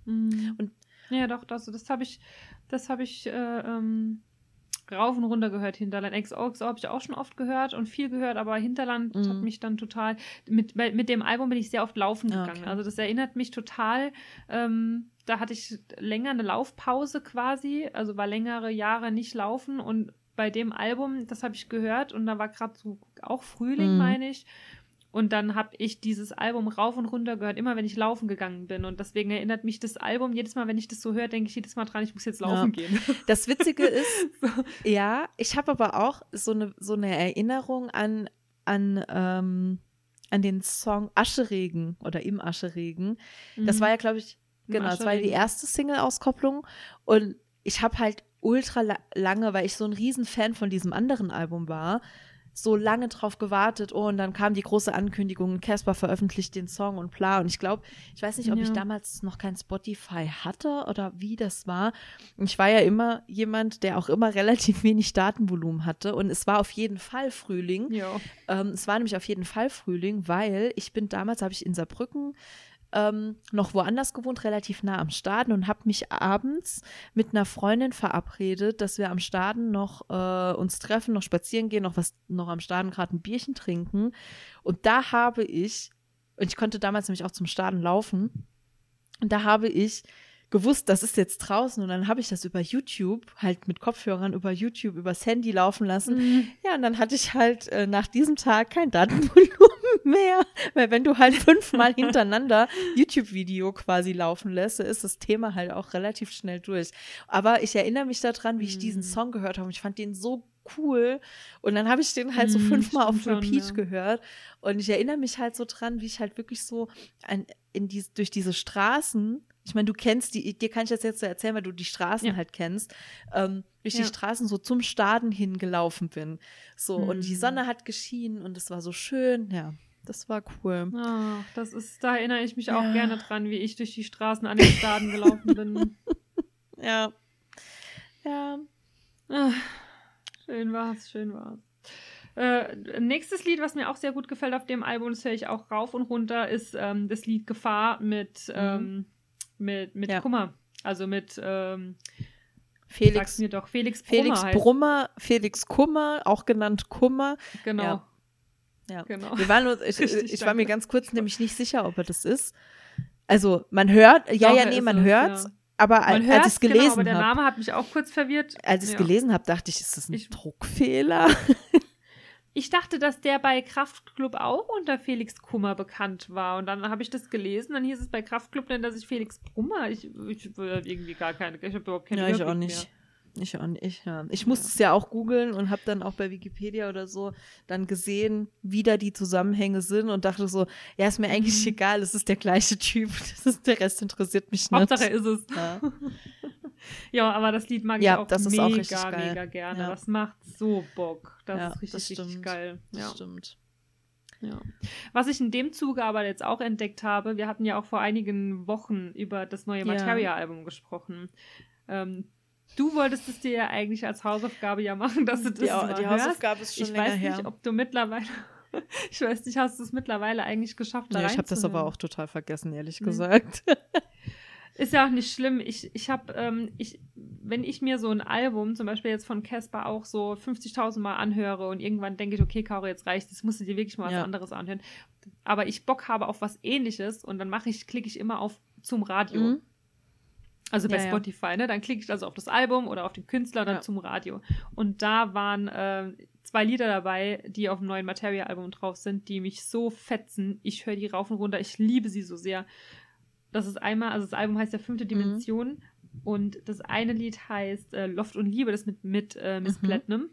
Speaker 1: Mhm. Und ja, doch, das, das habe ich, das habe ich äh, ähm, rauf und runter gehört, Hinterland. XOXO habe ich auch schon oft gehört und viel gehört, aber Hinterland mhm. hat mich dann total, mit, mit dem Album bin ich sehr oft laufen gegangen. Okay. Also das erinnert mich total, ähm, da hatte ich länger eine Laufpause quasi, also war längere Jahre nicht laufen und bei dem Album, das habe ich gehört und da war gerade so auch Frühling, mhm. meine ich. Und dann habe ich dieses Album rauf und runter gehört, immer wenn ich laufen gegangen bin. Und deswegen erinnert mich das Album, jedes Mal, wenn ich das so höre, denke ich jedes Mal dran, ich muss jetzt laufen ja. gehen.
Speaker 2: Das Witzige ist, ja, ich habe aber auch so eine, so eine Erinnerung an, an, ähm, an den Song Ascheregen oder im Ascheregen. Mhm. Das war ja, glaube ich, genau, das war die erste Single-Auskopplung. Und ich habe halt ultra lange, weil ich so ein Riesenfan von diesem anderen Album war, so lange drauf gewartet. Oh, und dann kam die große Ankündigung, Casper veröffentlicht den Song und bla. Und ich glaube, ich weiß nicht, ob ja. ich damals noch kein Spotify hatte oder wie das war. Ich war ja immer jemand, der auch immer relativ wenig Datenvolumen hatte. Und es war auf jeden Fall Frühling. Ja. Ähm, es war nämlich auf jeden Fall Frühling, weil ich bin damals, habe ich in Saarbrücken ähm, noch woanders gewohnt, relativ nah am Staden und habe mich abends mit einer Freundin verabredet, dass wir am Staden noch äh, uns treffen, noch spazieren gehen, noch was, noch am Staden gerade ein Bierchen trinken. Und da habe ich, und ich konnte damals nämlich auch zum Staden laufen, und da habe ich gewusst, das ist jetzt draußen und dann habe ich das über YouTube, halt mit Kopfhörern über YouTube, übers Handy laufen lassen. Mhm. Ja, und dann hatte ich halt äh, nach diesem Tag kein Datenvolumen mehr, weil wenn du halt fünfmal hintereinander YouTube-Video quasi laufen lässt, ist das Thema halt auch relativ schnell durch. Aber ich erinnere mich daran, wie ich diesen mhm. Song gehört habe ich fand den so cool. Und dann habe ich den halt so mhm, fünfmal auf Repeat schon, ja. gehört. Und ich erinnere mich halt so dran, wie ich halt wirklich so ein, in die, durch diese Straßen ich meine, du kennst die, dir kann ich das jetzt so erzählen, weil du die Straßen ja. halt kennst, ähm, durch ja. die Straßen so zum Staden hingelaufen bin. So, mhm. und die Sonne hm. hat geschienen und es war so schön, ja. Das war cool.
Speaker 1: Ach, das ist, da erinnere ich mich ja. auch gerne dran, wie ich durch die Straßen an den Staden gelaufen bin.
Speaker 2: ja. Ja.
Speaker 1: Ach, schön war's, schön war's. Äh, nächstes Lied, was mir auch sehr gut gefällt auf dem Album, das höre ich auch rauf und runter, ist ähm, das Lied Gefahr mit mhm. ähm, mit, mit ja. Kummer. Also mit ähm,
Speaker 2: Felix.
Speaker 1: mir doch, Felix
Speaker 2: Brummer. Felix. Brummer, Felix Kummer, auch genannt Kummer.
Speaker 1: Genau.
Speaker 2: Ja. Ja. genau. Wir waren nur, ich, ich war mir ganz kurz nämlich nicht sicher, ob er das ist. Also man hört, ja, doch, ja, nee, man hört ja. aber man als ich es gelesen genau, aber
Speaker 1: der Name hat mich auch kurz verwirrt.
Speaker 2: Als ich es ja. gelesen habe, dachte ich, ist das ein ich, Druckfehler?
Speaker 1: Ich dachte, dass der bei Kraftklub auch unter Felix Kummer bekannt war. Und dann habe ich das gelesen, dann hieß es bei Kraftklub, nennt er sich Felix Brummer. Ich, ich irgendwie gar keine, ich habe überhaupt keine
Speaker 2: Ja, ich auch nicht. Mehr. Ich auch nicht, ja. Ich musste es ja auch googeln und habe dann auch bei Wikipedia oder so dann gesehen, wie da die Zusammenhänge sind und dachte so, ja, ist mir eigentlich mhm. egal, es ist der gleiche Typ, das ist, der Rest interessiert mich nicht.
Speaker 1: Hauptsache ist es.
Speaker 2: Ja.
Speaker 1: ja, aber das Lied mag
Speaker 2: ja,
Speaker 1: ich auch
Speaker 2: das
Speaker 1: mega,
Speaker 2: auch richtig geil.
Speaker 1: mega gerne.
Speaker 2: Ja.
Speaker 1: Das macht so Bock. Das ist richtig,
Speaker 2: das
Speaker 1: richtig geil.
Speaker 2: Das stimmt.
Speaker 1: Ja. Was ich in dem Zuge aber jetzt auch entdeckt habe, wir hatten ja auch vor einigen Wochen über das neue. Materia-Album gesprochen. Ähm, du wolltest es dir ja eigentlich als Hausaufgabe ja machen, dass du das
Speaker 2: Die,
Speaker 1: mal
Speaker 2: die
Speaker 1: hörst.
Speaker 2: Hausaufgabe ist schon
Speaker 1: Ich
Speaker 2: länger
Speaker 1: weiß nicht,
Speaker 2: her.
Speaker 1: ob du mittlerweile, ich weiß nicht, hast du es mittlerweile eigentlich geschafft, da
Speaker 2: Nee, ich habe das aber auch total vergessen, ehrlich
Speaker 1: Mhm.
Speaker 2: gesagt.
Speaker 1: Ist ja auch nicht schlimm. Ich, ich habe, ähm, ich, wenn ich mir so ein Album, zum Beispiel jetzt von Casper, auch so 50.000 Mal anhöre und irgendwann denke ich, okay, Caro, jetzt reicht das musst du dir wirklich mal was
Speaker 2: Ja.
Speaker 1: anderes anhören. Aber ich Bock habe auf was ähnliches und dann mache ich, klicke ich immer auf zum Radio.
Speaker 2: Mhm.
Speaker 1: Also bei
Speaker 2: Ja, ja.
Speaker 1: Spotify, ne? Dann klicke ich also auf das Album oder auf den Künstler und dann
Speaker 2: Ja.
Speaker 1: zum Radio. Und da waren äh, zwei Lieder dabei, die auf dem neuen Materia-Album drauf sind, die mich so fetzen. Ich höre die rauf und runter. Ich liebe sie so sehr. Das ist einmal, also das Album heißt ja Fünfte
Speaker 2: Mhm.
Speaker 1: Dimension und das eine Lied heißt äh, Loft und Liebe, das mit, mit äh, Miss
Speaker 2: Mhm.
Speaker 1: Platinum.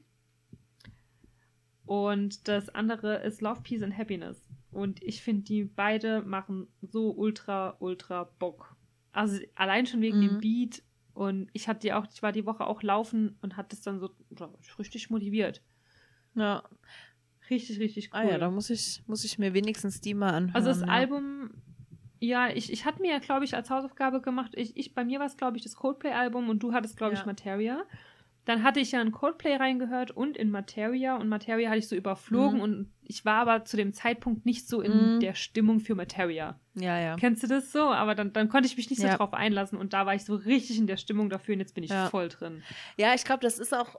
Speaker 1: Und das andere ist Love, Peace and Happiness. Und ich finde, die beide machen so ultra, ultra Bock. Also allein schon wegen
Speaker 2: Mhm.
Speaker 1: dem Beat. Und ich hatte die auch, ich war die Woche auch laufen und hatte es dann so richtig motiviert.
Speaker 2: Ja.
Speaker 1: Richtig, richtig cool.
Speaker 2: Ah ja, da muss ich, muss ich mir wenigstens die mal anhören.
Speaker 1: Also das
Speaker 2: ja.
Speaker 1: Album, ja, ich, ich hatte mir ja, glaube ich, als Hausaufgabe gemacht, ich, ich bei mir war es, glaube ich, das Coldplay-Album und du hattest, glaube ich,
Speaker 2: Ja.
Speaker 1: Materia. Dann hatte ich ja in Coldplay reingehört und in Materia und Materia hatte ich so überflogen
Speaker 2: Mhm.
Speaker 1: und ich war aber zu dem Zeitpunkt nicht so in
Speaker 2: Mhm.
Speaker 1: der Stimmung für Materia.
Speaker 2: Ja, ja.
Speaker 1: Kennst du das so? Aber dann, dann konnte ich mich nicht so
Speaker 2: Ja.
Speaker 1: drauf einlassen und da war ich so richtig in der Stimmung dafür und jetzt bin ich
Speaker 2: Ja.
Speaker 1: voll drin.
Speaker 2: Ja, ich glaube, das ist auch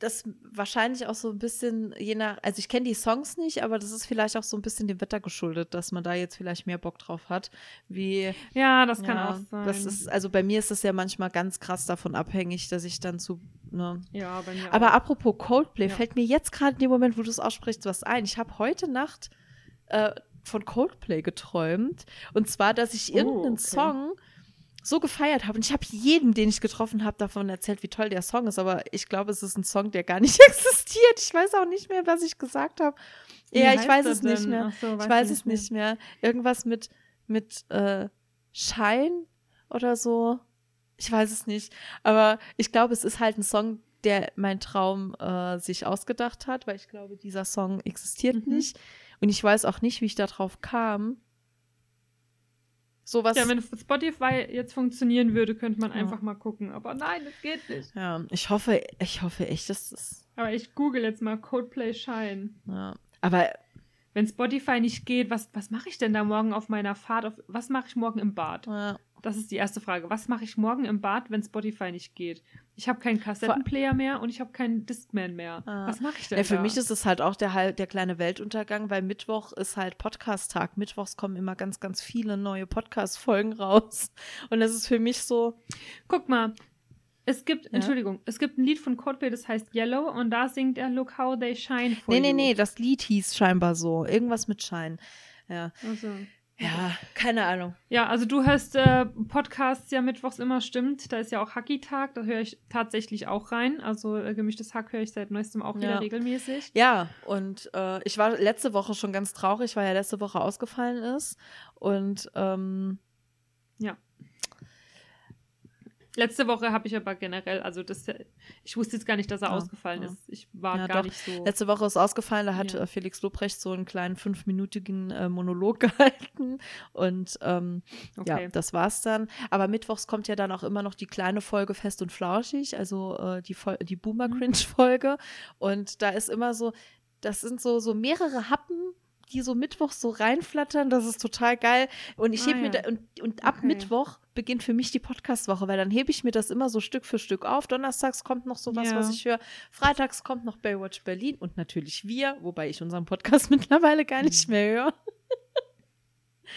Speaker 2: das wahrscheinlich auch so ein bisschen je nach, also ich kenne die Songs nicht, aber das ist vielleicht auch so ein bisschen dem Wetter geschuldet, dass man da jetzt vielleicht mehr Bock drauf hat, wie
Speaker 1: Ja, das kann
Speaker 2: ja,
Speaker 1: auch sein.
Speaker 2: Das ist, also bei mir ist das ja manchmal ganz krass davon abhängig, dass ich dann zu, ne.
Speaker 1: ja, bei mir
Speaker 2: Aber
Speaker 1: auch.
Speaker 2: apropos Coldplay,
Speaker 1: Ja.
Speaker 2: fällt mir jetzt gerade in dem Moment, wo du es aussprichst, was ein. Ich habe heute Nacht äh, von Coldplay geträumt. Und zwar, dass ich
Speaker 1: Oh,
Speaker 2: irgendeinen
Speaker 1: okay.
Speaker 2: Song so gefeiert habe. Und ich habe jedem, den ich getroffen habe, davon erzählt, wie toll der Song ist. Aber ich glaube, es ist ein Song, der gar nicht existiert. Ich weiß auch nicht mehr, was ich gesagt habe. Ja, ich weiß es nicht
Speaker 1: denn?
Speaker 2: mehr.
Speaker 1: Ach so,
Speaker 2: Ich
Speaker 1: weißt
Speaker 2: weiß es nicht mehr. Irgendwas mit, mit äh, Schein oder so. Ich weiß es nicht. Aber ich glaube, es ist halt ein Song, der mein Traum äh, sich ausgedacht hat, weil ich glaube, dieser Song existiert
Speaker 1: Mhm.
Speaker 2: nicht. Und ich weiß auch nicht, wie ich darauf kam. Sowas.
Speaker 1: Ja, wenn Spotify jetzt funktionieren würde, könnte man
Speaker 2: Ja.
Speaker 1: einfach mal gucken. Aber nein, das geht nicht.
Speaker 2: ja, ich hoffe, ich hoffe echt, dass das.
Speaker 1: Aber ich google jetzt mal Coldplay Shine.
Speaker 2: Ja. Aber
Speaker 1: Wenn Spotify nicht geht, was, was mache ich denn da morgen auf meiner Fahrt? Auf, was mache ich morgen im Bad?
Speaker 2: ja,
Speaker 1: Das ist die erste Frage. Was mache ich morgen im Bad, wenn Spotify nicht geht? Ich habe keinen Kassettenplayer mehr und ich habe keinen Discman mehr.
Speaker 2: Ah.
Speaker 1: Was mache ich denn
Speaker 2: Ja, für
Speaker 1: da?
Speaker 2: mich ist es halt auch der, der kleine Weltuntergang, weil Mittwoch ist halt Podcast-Tag. Mittwochs kommen immer ganz, ganz viele neue Podcast-Folgen raus. Und das ist für mich so,
Speaker 1: Guck mal, es gibt,
Speaker 2: Ja?
Speaker 1: Entschuldigung, es gibt ein Lied von Coldplay, das heißt Yellow und da singt er Look How They Shine for
Speaker 2: nee, nee,
Speaker 1: You.
Speaker 2: nee, das Lied hieß scheinbar so. Irgendwas mit Schein. Ja,
Speaker 1: Also,
Speaker 2: ja keine Ahnung.
Speaker 1: ja, also du hörst äh, Podcasts ja mittwochs immer, stimmt. Da ist ja auch Hacky-Tag, da höre ich tatsächlich auch rein. Also äh, gemischtes Hack höre ich seit neuestem auch wieder
Speaker 2: Ja.
Speaker 1: regelmäßig.
Speaker 2: Ja, und äh, ich war letzte Woche schon ganz traurig, weil ja letzte Woche ausgefallen ist. Und ähm,
Speaker 1: Letzte Woche habe ich aber generell, also das, ich wusste jetzt gar nicht, dass er
Speaker 2: Ja,
Speaker 1: ausgefallen
Speaker 2: ja.
Speaker 1: ist. Ich war
Speaker 2: Ja,
Speaker 1: gar
Speaker 2: doch.
Speaker 1: nicht so.
Speaker 2: letzte Woche ist ausgefallen, da hat
Speaker 1: Ja.
Speaker 2: äh, Felix Lobrecht so einen kleinen fünfminütigen äh, Monolog gehalten. Und ähm, Ja,
Speaker 1: okay.
Speaker 2: das war's dann. Aber mittwochs kommt ja dann auch immer noch die kleine Folge Fest und Flauschig, also äh, die, Fol die Boomer
Speaker 1: Mhm.
Speaker 2: Cringe-Folge. Und da ist immer so, das sind so, so mehrere Happen, die so mittwochs so reinflattern. Das ist total geil. Und ich
Speaker 1: Ah,
Speaker 2: heb mir
Speaker 1: ja.
Speaker 2: da, und, und ab
Speaker 1: Okay.
Speaker 2: Mittwoch beginnt für mich die Podcast-Woche, weil dann hebe ich mir das immer so Stück für Stück auf. Donnerstags kommt noch sowas,
Speaker 1: Ja.
Speaker 2: was ich höre. Freitags kommt noch Baywatch Berlin und natürlich wir, wobei ich unseren Podcast mittlerweile gar nicht
Speaker 1: Mhm.
Speaker 2: mehr höre.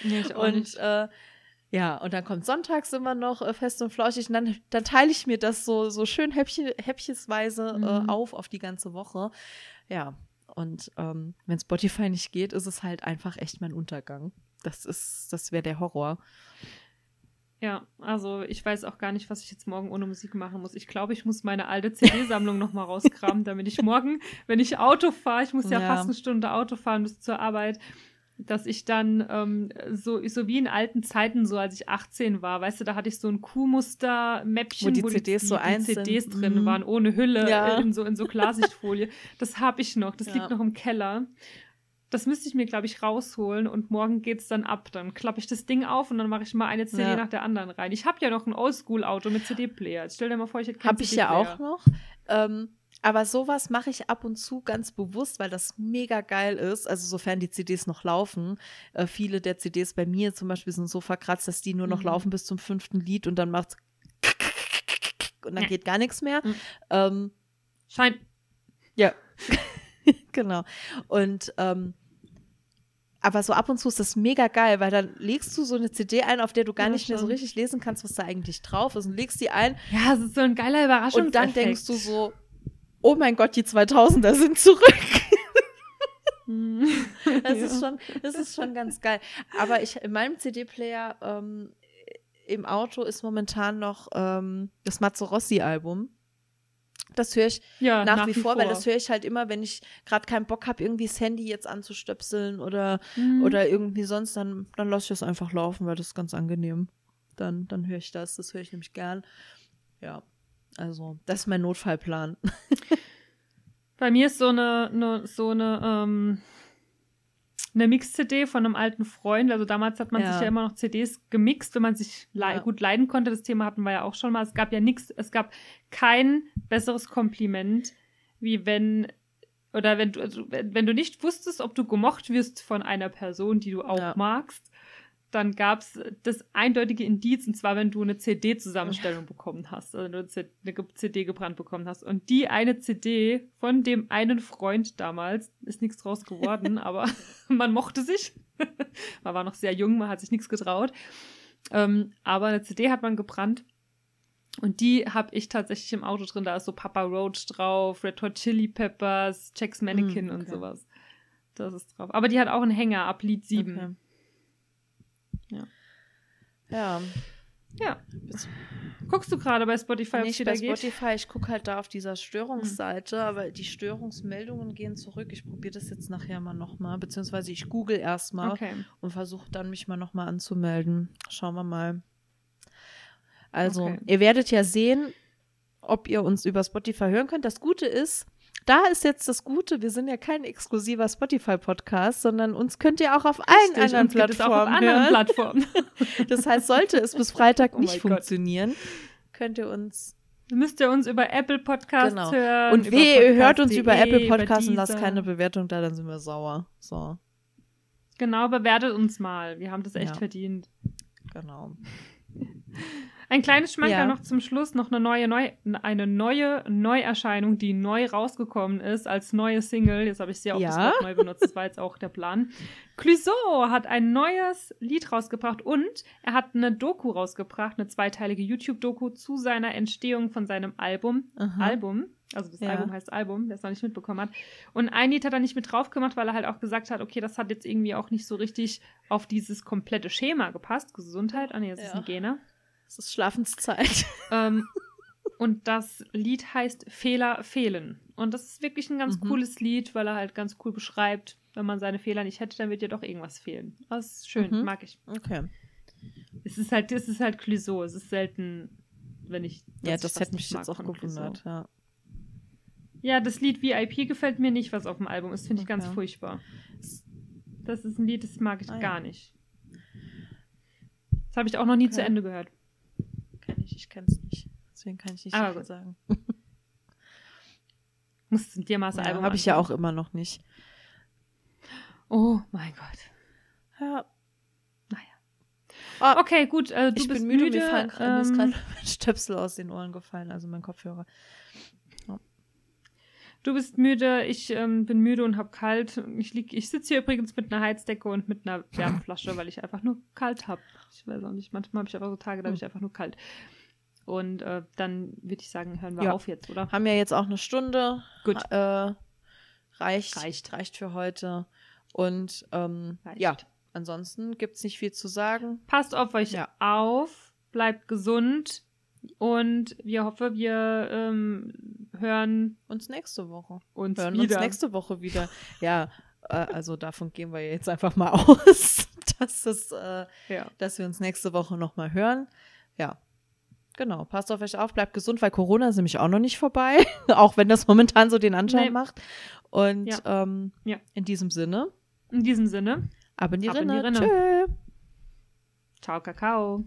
Speaker 1: Nee,
Speaker 2: Und äh, ja, und dann kommt sonntags immer noch äh, fest und flauschig und dann, dann teile ich mir das so, so schön häppchen, häppchensweise
Speaker 1: Mhm.
Speaker 2: äh, auf auf die ganze Woche. Ja, und ähm, wenn Spotify nicht geht, ist es halt einfach echt mein Untergang. Das ist, das wäre der Horror.
Speaker 1: Ja, also ich weiß auch gar nicht, was ich jetzt morgen ohne Musik machen muss. Ich glaube, ich muss meine alte CD-Sammlung nochmal rauskramen, damit ich morgen, wenn ich Auto fahre, ich muss ja,
Speaker 2: Ja.
Speaker 1: fast eine Stunde Auto fahren bis zur Arbeit, dass ich dann ähm, so, so wie in alten Zeiten, so als ich 18 war, weißt du, da hatte ich so ein Kuhmuster-Mäppchen,
Speaker 2: wo die wo CDs die, so
Speaker 1: die CDs drin mhm. waren, ohne Hülle, ja. in so, in so Klarsichtfolie. das habe ich noch, das ja. liegt noch im Keller. Das müsste ich mir, glaube ich, rausholen und morgen geht es dann ab. Dann klappe ich das Ding auf und dann mache ich mal eine CD ja. nach der anderen rein. Ich habe ja noch ein Oldschool-Auto mit CD-Player. Stell dir mal vor, ich hätte keinen
Speaker 2: Habe ich ja auch noch. Ähm, aber sowas mache ich ab und zu ganz bewusst, weil das mega geil ist. Also sofern die CDs noch laufen. Äh, viele der CDs bei mir zum Beispiel sind so verkratzt, dass die nur noch mhm. laufen bis zum fünften Lied und dann macht's und dann ja. geht gar nichts mehr. Mhm. Ähm,
Speaker 1: Scheint.
Speaker 2: Ja. genau. Und ähm, aber so ab und zu ist das mega geil, weil dann legst du so eine CD ein, auf der du gar ja, nicht mehr so richtig lesen kannst, was da eigentlich drauf ist und legst die ein.
Speaker 1: Ja, das ist so ein geiler Überraschung.
Speaker 2: Und dann denkst du so, oh mein Gott, die 2000er sind zurück. Hm. das ja. ist schon, das ist schon ganz geil. Aber ich, in meinem CD-Player ähm, im Auto ist momentan noch ähm, das Mazzarossi-Album. Das höre ich ja, nach, nach, wie, vor, vor, weil das höre ich halt immer, wenn ich gerade keinen Bock habe, irgendwie das Handy jetzt anzustöpseln oder, mhm. oder irgendwie sonst, dann, dann lasse ich das einfach laufen, weil das ist ganz angenehm. Dann, dann höre ich das. Das höre ich nämlich gern. Ja, also das ist mein Notfallplan.
Speaker 1: Bei mir ist so eine, eine so eine, ähm, eine Mix-CD von einem alten Freund. Also damals hat man ja. sich ja immer noch CDs gemixt, wenn man sich le ja. gut leiden konnte. Das Thema hatten wir ja auch schon mal. Es gab ja nichts, es gab kein besseres Kompliment, wie wenn oder wenn du, also wenn du nicht wusstest, ob du gemocht wirst von einer Person, die du auch ja. magst, dann gab es das eindeutige Indiz, und zwar, wenn du eine CD-Zusammenstellung bekommen hast, also eine CD gebrannt bekommen hast. Und die eine CD von dem einen Freund damals, ist nichts draus geworden, aber man mochte sich. man war noch sehr jung, man hat sich nichts getraut. Ähm, aber eine CD hat man gebrannt. Und die habe ich tatsächlich im Auto drin. Da ist so Papa Roach drauf, Red Hot Chili Peppers, Jack's Mannequin mm, okay. und sowas. Das ist drauf. Aber die hat auch einen Hänger ab Lied 7. Okay.
Speaker 2: Ja.
Speaker 1: Ja. Guckst du gerade bei Spotify,
Speaker 2: ob Nicht bei Spotify, geht? ich gucke halt da auf dieser Störungsseite, hm. aber die Störungsmeldungen gehen zurück. Ich probiere das jetzt nachher mal nochmal, beziehungsweise ich google erstmal okay. und versuche dann mich mal nochmal anzumelden. Schauen wir mal. Also, okay. ihr werdet ja sehen, ob ihr uns über Spotify hören könnt. Das Gute ist, da ist jetzt das Gute, wir sind ja kein exklusiver Spotify-Podcast, sondern uns könnt ihr auch auf allen Richtig, anderen Plattformen auch auf anderen Plattformen. das heißt, sollte es bis Freitag oh nicht funktionieren, Gott. könnt ihr uns
Speaker 1: Müsst ihr uns über Apple Podcasts genau. hören.
Speaker 2: Und weh, ihr hört uns über Apple Podcasts und lasst keine Bewertung da, dann sind wir sauer. So.
Speaker 1: Genau, bewertet uns mal. Wir haben das echt ja. verdient.
Speaker 2: Genau.
Speaker 1: Ein kleines Schmankerl ja. noch zum Schluss, noch eine neue, Neu eine neue Neuerscheinung, die neu rausgekommen ist als neue Single. Jetzt habe ich sie auch ja. neu benutzt, das war jetzt auch der Plan. Clouseau hat ein neues Lied rausgebracht und er hat eine Doku rausgebracht, eine zweiteilige YouTube-Doku zu seiner Entstehung von seinem Album. Aha. Album. Also das ja. Album heißt Album, der es noch nicht mitbekommen hat. Und ein Lied hat er nicht mit drauf gemacht, weil er halt auch gesagt hat, okay, das hat jetzt irgendwie auch nicht so richtig auf dieses komplette Schema gepasst. Gesundheit, ah nee, das ja. ist ein Gene.
Speaker 2: Es ist Schlafenszeit.
Speaker 1: Ähm, und das Lied heißt Fehler fehlen. Und das ist wirklich ein ganz mhm. cooles Lied, weil er halt ganz cool beschreibt, wenn man seine Fehler nicht hätte, dann wird ja doch irgendwas fehlen. Das ist schön, mhm. mag ich.
Speaker 2: Okay.
Speaker 1: Es ist halt, es ist halt Clouseau. Es ist selten, wenn ich.
Speaker 2: Ja, das hätte mich jetzt auch gewundert, ja.
Speaker 1: Ja, das Lied VIP gefällt mir nicht, was auf dem Album ist. Finde ich okay. ganz furchtbar. Das ist ein Lied, das mag ich ah, gar ja. nicht. Das habe ich auch noch nie okay. zu Ende gehört
Speaker 2: nicht, ich kenne es nicht. Deswegen kann ich nicht
Speaker 1: Aber gut. sagen. Muss dir mal das
Speaker 2: ja, Album Habe ich ja auch immer noch nicht.
Speaker 1: Oh mein Gott.
Speaker 2: Ja.
Speaker 1: Naja. Oh, okay, gut. Äh, du
Speaker 2: ich
Speaker 1: bist
Speaker 2: bin müde. müde. Mir, fallen, ähm, mir ist gerade mein Stöpsel aus den Ohren gefallen, also mein Kopfhörer.
Speaker 1: Du bist müde, ich ähm, bin müde und hab kalt. Ich, ich sitze hier übrigens mit einer Heizdecke und mit einer Wärmflasche, weil ich einfach nur kalt habe. Ich weiß auch nicht, manchmal habe ich einfach so Tage, da habe ich einfach nur kalt. Und äh, dann würde ich sagen, hören wir ja. auf jetzt, oder?
Speaker 2: Haben ja jetzt auch eine Stunde.
Speaker 1: Gut.
Speaker 2: Äh, reicht, reicht. Reicht für heute. Und ähm, ja, ansonsten gibt es nicht viel zu sagen.
Speaker 1: Passt auf euch ja. auf, bleibt gesund und wir hoffen, wir ähm, hören
Speaker 2: uns nächste Woche.
Speaker 1: Uns
Speaker 2: hören
Speaker 1: wieder.
Speaker 2: uns nächste Woche wieder. Ja, Äh, also davon gehen wir jetzt einfach mal aus, dass, das, äh, ja. dass wir uns nächste Woche nochmal hören. Ja, Genau, passt auf euch auf, bleibt gesund, weil Corona ist nämlich auch noch nicht vorbei, auch wenn das momentan so den Anschein nee. macht. Und ja. Ähm, ja. in diesem Sinne.
Speaker 1: In diesem Sinne.
Speaker 2: Ab in die, ab Rinne. In die Rinne. Tschö.
Speaker 1: Ciao, Kakao.